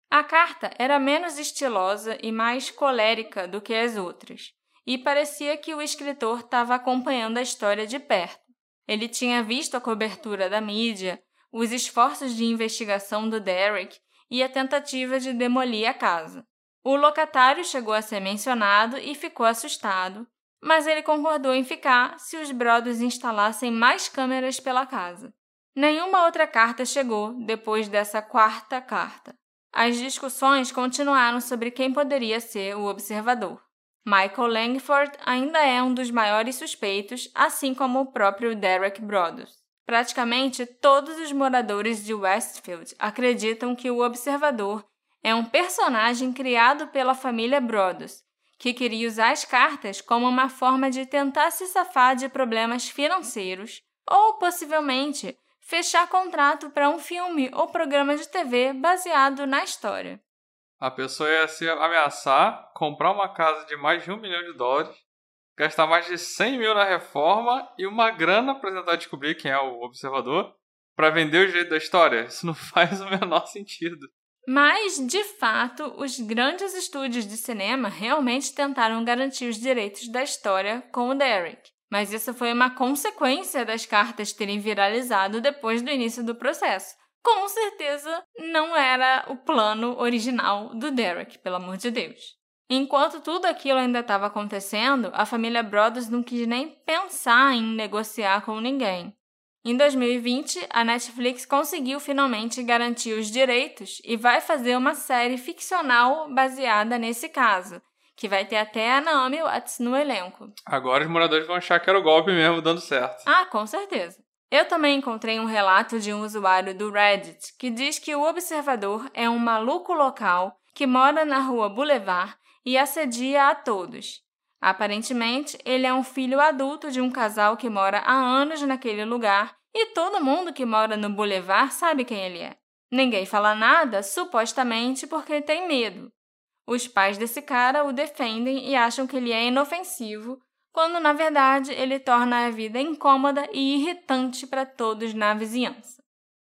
A carta era menos estilosa e mais colérica do que as outras e parecia que o escritor estava acompanhando a história de perto. Ele tinha visto a cobertura da mídia, os esforços de investigação do Derek e a tentativa de demolir a casa. O locatário chegou a ser mencionado e ficou assustado, mas ele concordou em ficar se os brothers instalassem mais câmeras pela casa. Nenhuma outra carta chegou depois dessa quarta carta. as discussões continuaram sobre quem poderia ser o observador. Michael Langford ainda é um dos maiores suspeitos, assim como o próprio Derek Broaddus. Praticamente todos os moradores de Westfield acreditam que o observador é um personagem criado pela família Broaddus, que queria usar as cartas como uma forma de tentar se safar de problemas financeiros ou, possivelmente, fechar contrato para um filme ou programa de TV baseado na história. A pessoa ia se ameaçar, comprar uma casa de mais de um milhão de dólares, gastar mais de 100 mil na reforma e uma grana para tentar descobrir quem é o observador para vender o jeito da história. Isso não faz o menor sentido. Mas, de fato, os grandes estúdios de cinema realmente tentaram garantir os direitos da história com o Derek. Mas isso foi uma consequência das cartas terem viralizado depois do início do processo. Com certeza não era o plano original do Derek, pelo amor de Deus. Enquanto tudo aquilo ainda estava acontecendo, a família Brothers não quis nem pensar em negociar com ninguém. Em 2020, a Netflix conseguiu finalmente garantir os direitos e vai fazer uma série ficcional baseada nesse caso, que vai ter até a Naomi Watts no elenco. Agora os moradores vão achar que era o golpe mesmo dando certo. Ah, com certeza. Eu também encontrei um relato de um usuário do Reddit que diz que o observador é um maluco local que mora na rua Boulevard e assedia a todos. Aparentemente, ele é um filho adulto de um casal que mora há anos naquele lugar e todo mundo que mora no Boulevard sabe quem ele é. Ninguém fala nada, supostamente porque tem medo. Os pais desse cara o defendem e acham que ele é inofensivo, quando na verdade ele torna a vida incômoda e irritante para todos na vizinhança.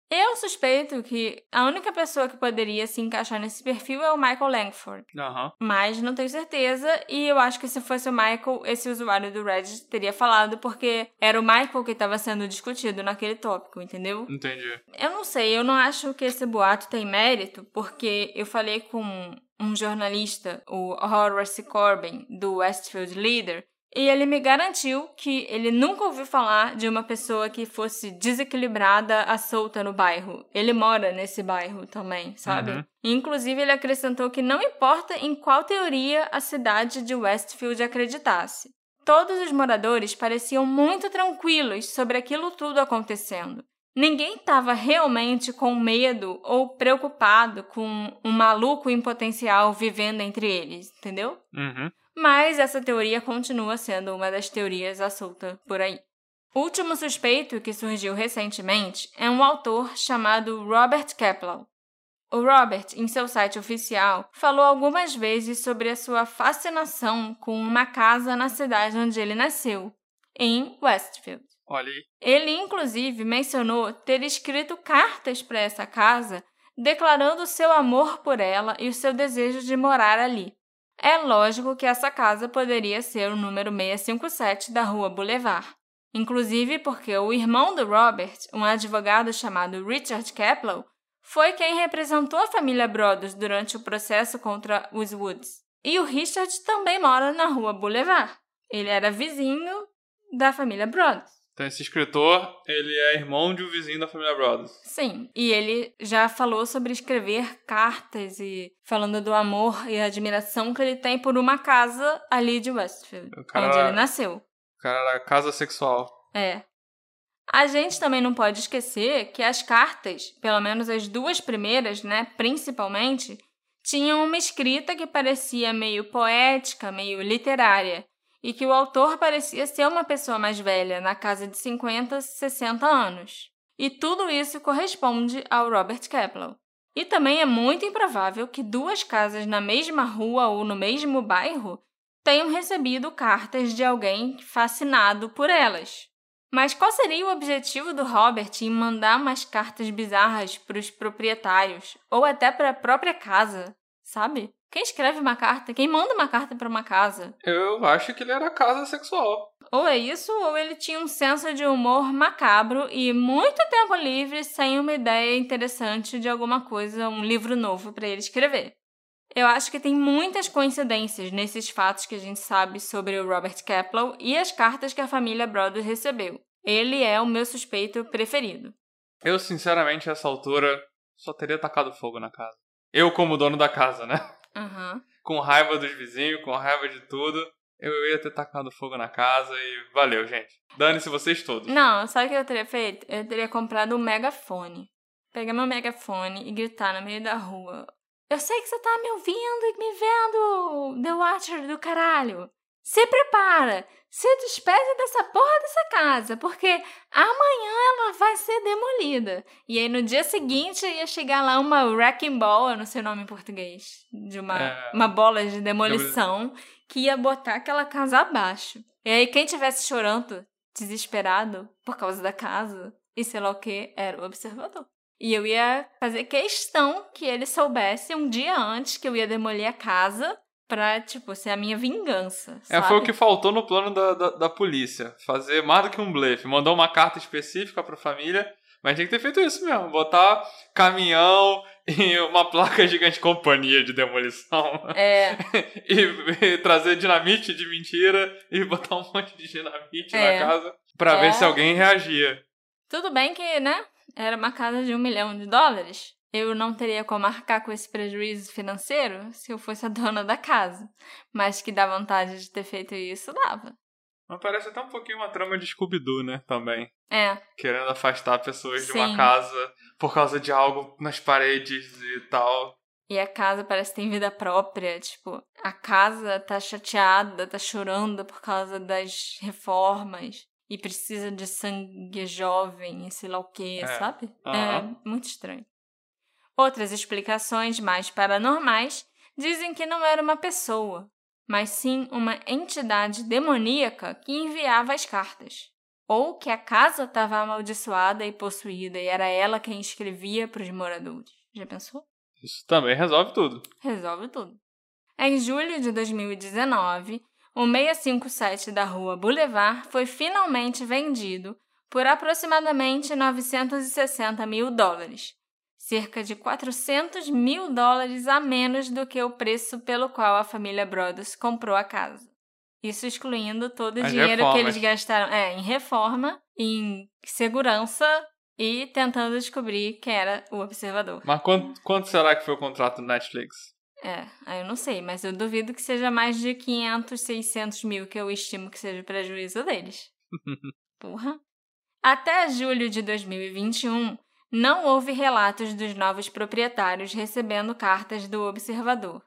Eu suspeito que a única pessoa que poderia se encaixar nesse perfil é o Michael Langford. Uhum. Mas não tenho certeza, e eu acho que se fosse o Michael, esse usuário do Reddit teria falado, porque era o Michael que estava sendo discutido naquele tópico, entendeu? Entendi. Eu não sei, eu não acho que esse boato tem mérito, porque eu falei com um jornalista, o Horace Corbin, do Westfield Leader, e ele me garantiu que ele nunca ouviu falar de uma pessoa que fosse desequilibrada à solta no bairro. Ele mora nesse bairro também, sabe? Uhum. Inclusive, ele acrescentou que não importa em qual teoria a cidade de Westfield acreditasse. Todos os moradores pareciam muito tranquilos sobre aquilo tudo acontecendo. Ninguém estava realmente com medo ou preocupado com um maluco em potencial vivendo entre eles, entendeu? Uhum. Mas essa teoria continua sendo uma das teorias à solta por aí. O último suspeito que surgiu recentemente é um autor chamado Robert Kaplan. O Robert, em seu site oficial, falou algumas vezes sobre a sua fascinação com uma casa na cidade onde ele nasceu, em Westfield. Olha. Ele, inclusive, mencionou ter escrito cartas para essa casa declarando seu amor por ela e o seu desejo de morar ali. É lógico que essa casa poderia ser o número 657 da Rua Boulevard. Inclusive porque o irmão do Robert, um advogado chamado Richard Kaplow, foi quem representou a família Brothers durante o processo contra os Woods. E o Richard também mora na Rua Boulevard. Ele era vizinho da família Brothers. Então esse escritor, ele é irmão de um vizinho da família Brothers. Sim, e ele já falou sobre escrever cartas e falando do amor e admiração que ele tem por uma casa ali de Westfield, cara onde ele nasceu. O cara era casa sexual. É. A gente também não pode esquecer que as cartas, pelo menos as duas primeiras, né, principalmente, tinham uma escrita que parecia meio poética, meio literária, e que o autor parecia ser uma pessoa mais velha, na casa de 50, 60 anos. E tudo isso corresponde ao Robert Kaplan. E também é muito improvável que duas casas na mesma rua ou no mesmo bairro tenham recebido cartas de alguém fascinado por elas. Mas qual seria o objetivo do Robert em mandar umas cartas bizarras para os proprietários ou até para a própria casa, sabe? Quem escreve uma carta? Quem manda uma carta para uma casa? Eu acho que ele era casa sexual. Ou é isso, ou ele tinha um senso de humor macabro e muito tempo livre sem uma ideia interessante de alguma coisa, um livro novo para ele escrever. Eu acho que tem muitas coincidências nesses fatos que a gente sabe sobre o Robert Kaplow e as cartas que a família Brothers recebeu. Ele é o meu suspeito preferido. Eu, sinceramente, a essa altura, só teria tacado fogo na casa. eu como dono da casa, né? Aham. Com raiva dos vizinhos, com raiva de tudo, eu ia ter tacado fogo na casa e valeu, gente. Dane-se vocês todos. Não, sabe o que eu teria feito? Eu teria comprado um megafone. Pegar meu megafone e gritar no meio da rua. Eu sei que você tá me ouvindo e me vendo, The Watcher do caralho. Se prepara! Se despede dessa porra dessa casa, porque amanhã ela vai ser demolida. E aí no dia seguinte ia chegar lá uma wrecking ball, eu não sei o nome em português, de uma, É. uma bola de demolição que ia botar aquela casa abaixo. E aí quem tivesse chorando, desesperado por causa da casa e sei lá o que, era o observador. E eu ia fazer questão que ele soubesse um dia antes que eu ia demolir a casa pra, tipo, ser a minha vingança. É, sabe? foi o que faltou no plano da, da, da polícia. Fazer mais do que um blefe. Mandou uma carta específica pra família, mas tinha que ter feito isso mesmo. Botar caminhão e uma placa gigante companhia de demolição. É, e, e trazer dinamite de mentira e botar um monte de dinamite É. na casa pra É. ver se alguém reagia. tudo bem que, né, era uma casa de um milhão de dólares. Eu não teria como arcar com esse prejuízo financeiro se eu fosse a dona da casa. Mas que dá vontade de ter feito isso, dava. Mas parece até um pouquinho uma trama de Scooby-Doo, né? Também. É, Querendo afastar pessoas de uma Sim. casa por causa de algo nas paredes e tal. E a casa parece que tem vida própria. Tipo, a casa tá chateada, tá chorando por causa das reformas. E precisa de sangue jovem e sei lá o que, É. sabe? Aham. É muito estranho. Outras explicações mais paranormais dizem que não era uma pessoa, mas sim uma entidade demoníaca que enviava as cartas. Ou que a casa estava amaldiçoada e possuída e era ela quem escrevia para os moradores. Já pensou? Isso também resolve tudo. Resolve tudo. Em julho de 2019, o 657 da rua Boulevard foi finalmente vendido por aproximadamente 960 mil dólares, cerca de 400 mil dólares a menos do que o preço pelo qual a família Brothers comprou a casa. Isso excluindo todo o As dinheiro que reformas. eles gastaram é, em reforma, em segurança e tentando descobrir quem era o observador. Mas quanto, quanto será que foi o contrato do Netflix? É, eu não sei, mas eu duvido que seja mais de 500, 600 mil que eu estimo que seja o prejuízo deles. Porra. Até julho de 2021, não houve relatos dos novos proprietários recebendo cartas do observador.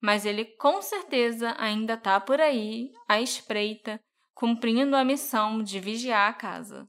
Mas ele com certeza ainda tá por aí, à espreita, cumprindo a missão de vigiar a casa.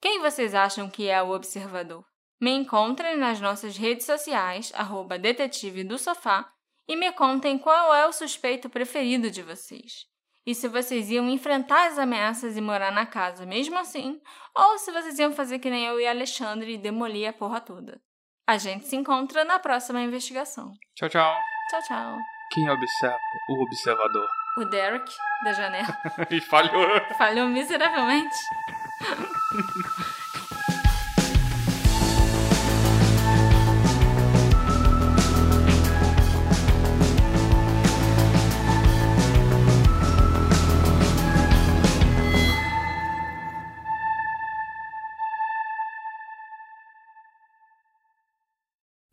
Quem vocês acham que é o observador? Me encontrem nas nossas redes sociais, arroba detetive do sofá, e me contem qual é o suspeito preferido de vocês. E se vocês iam enfrentar as ameaças e morar na casa mesmo assim, ou se vocês iam fazer que nem eu e Alexandre e demolir a porra toda. A gente se encontra na próxima investigação. Tchau, tchau. Tchau, tchau. Quem observa? O observador. O Derek, da janela, e falhou. falhou miseravelmente.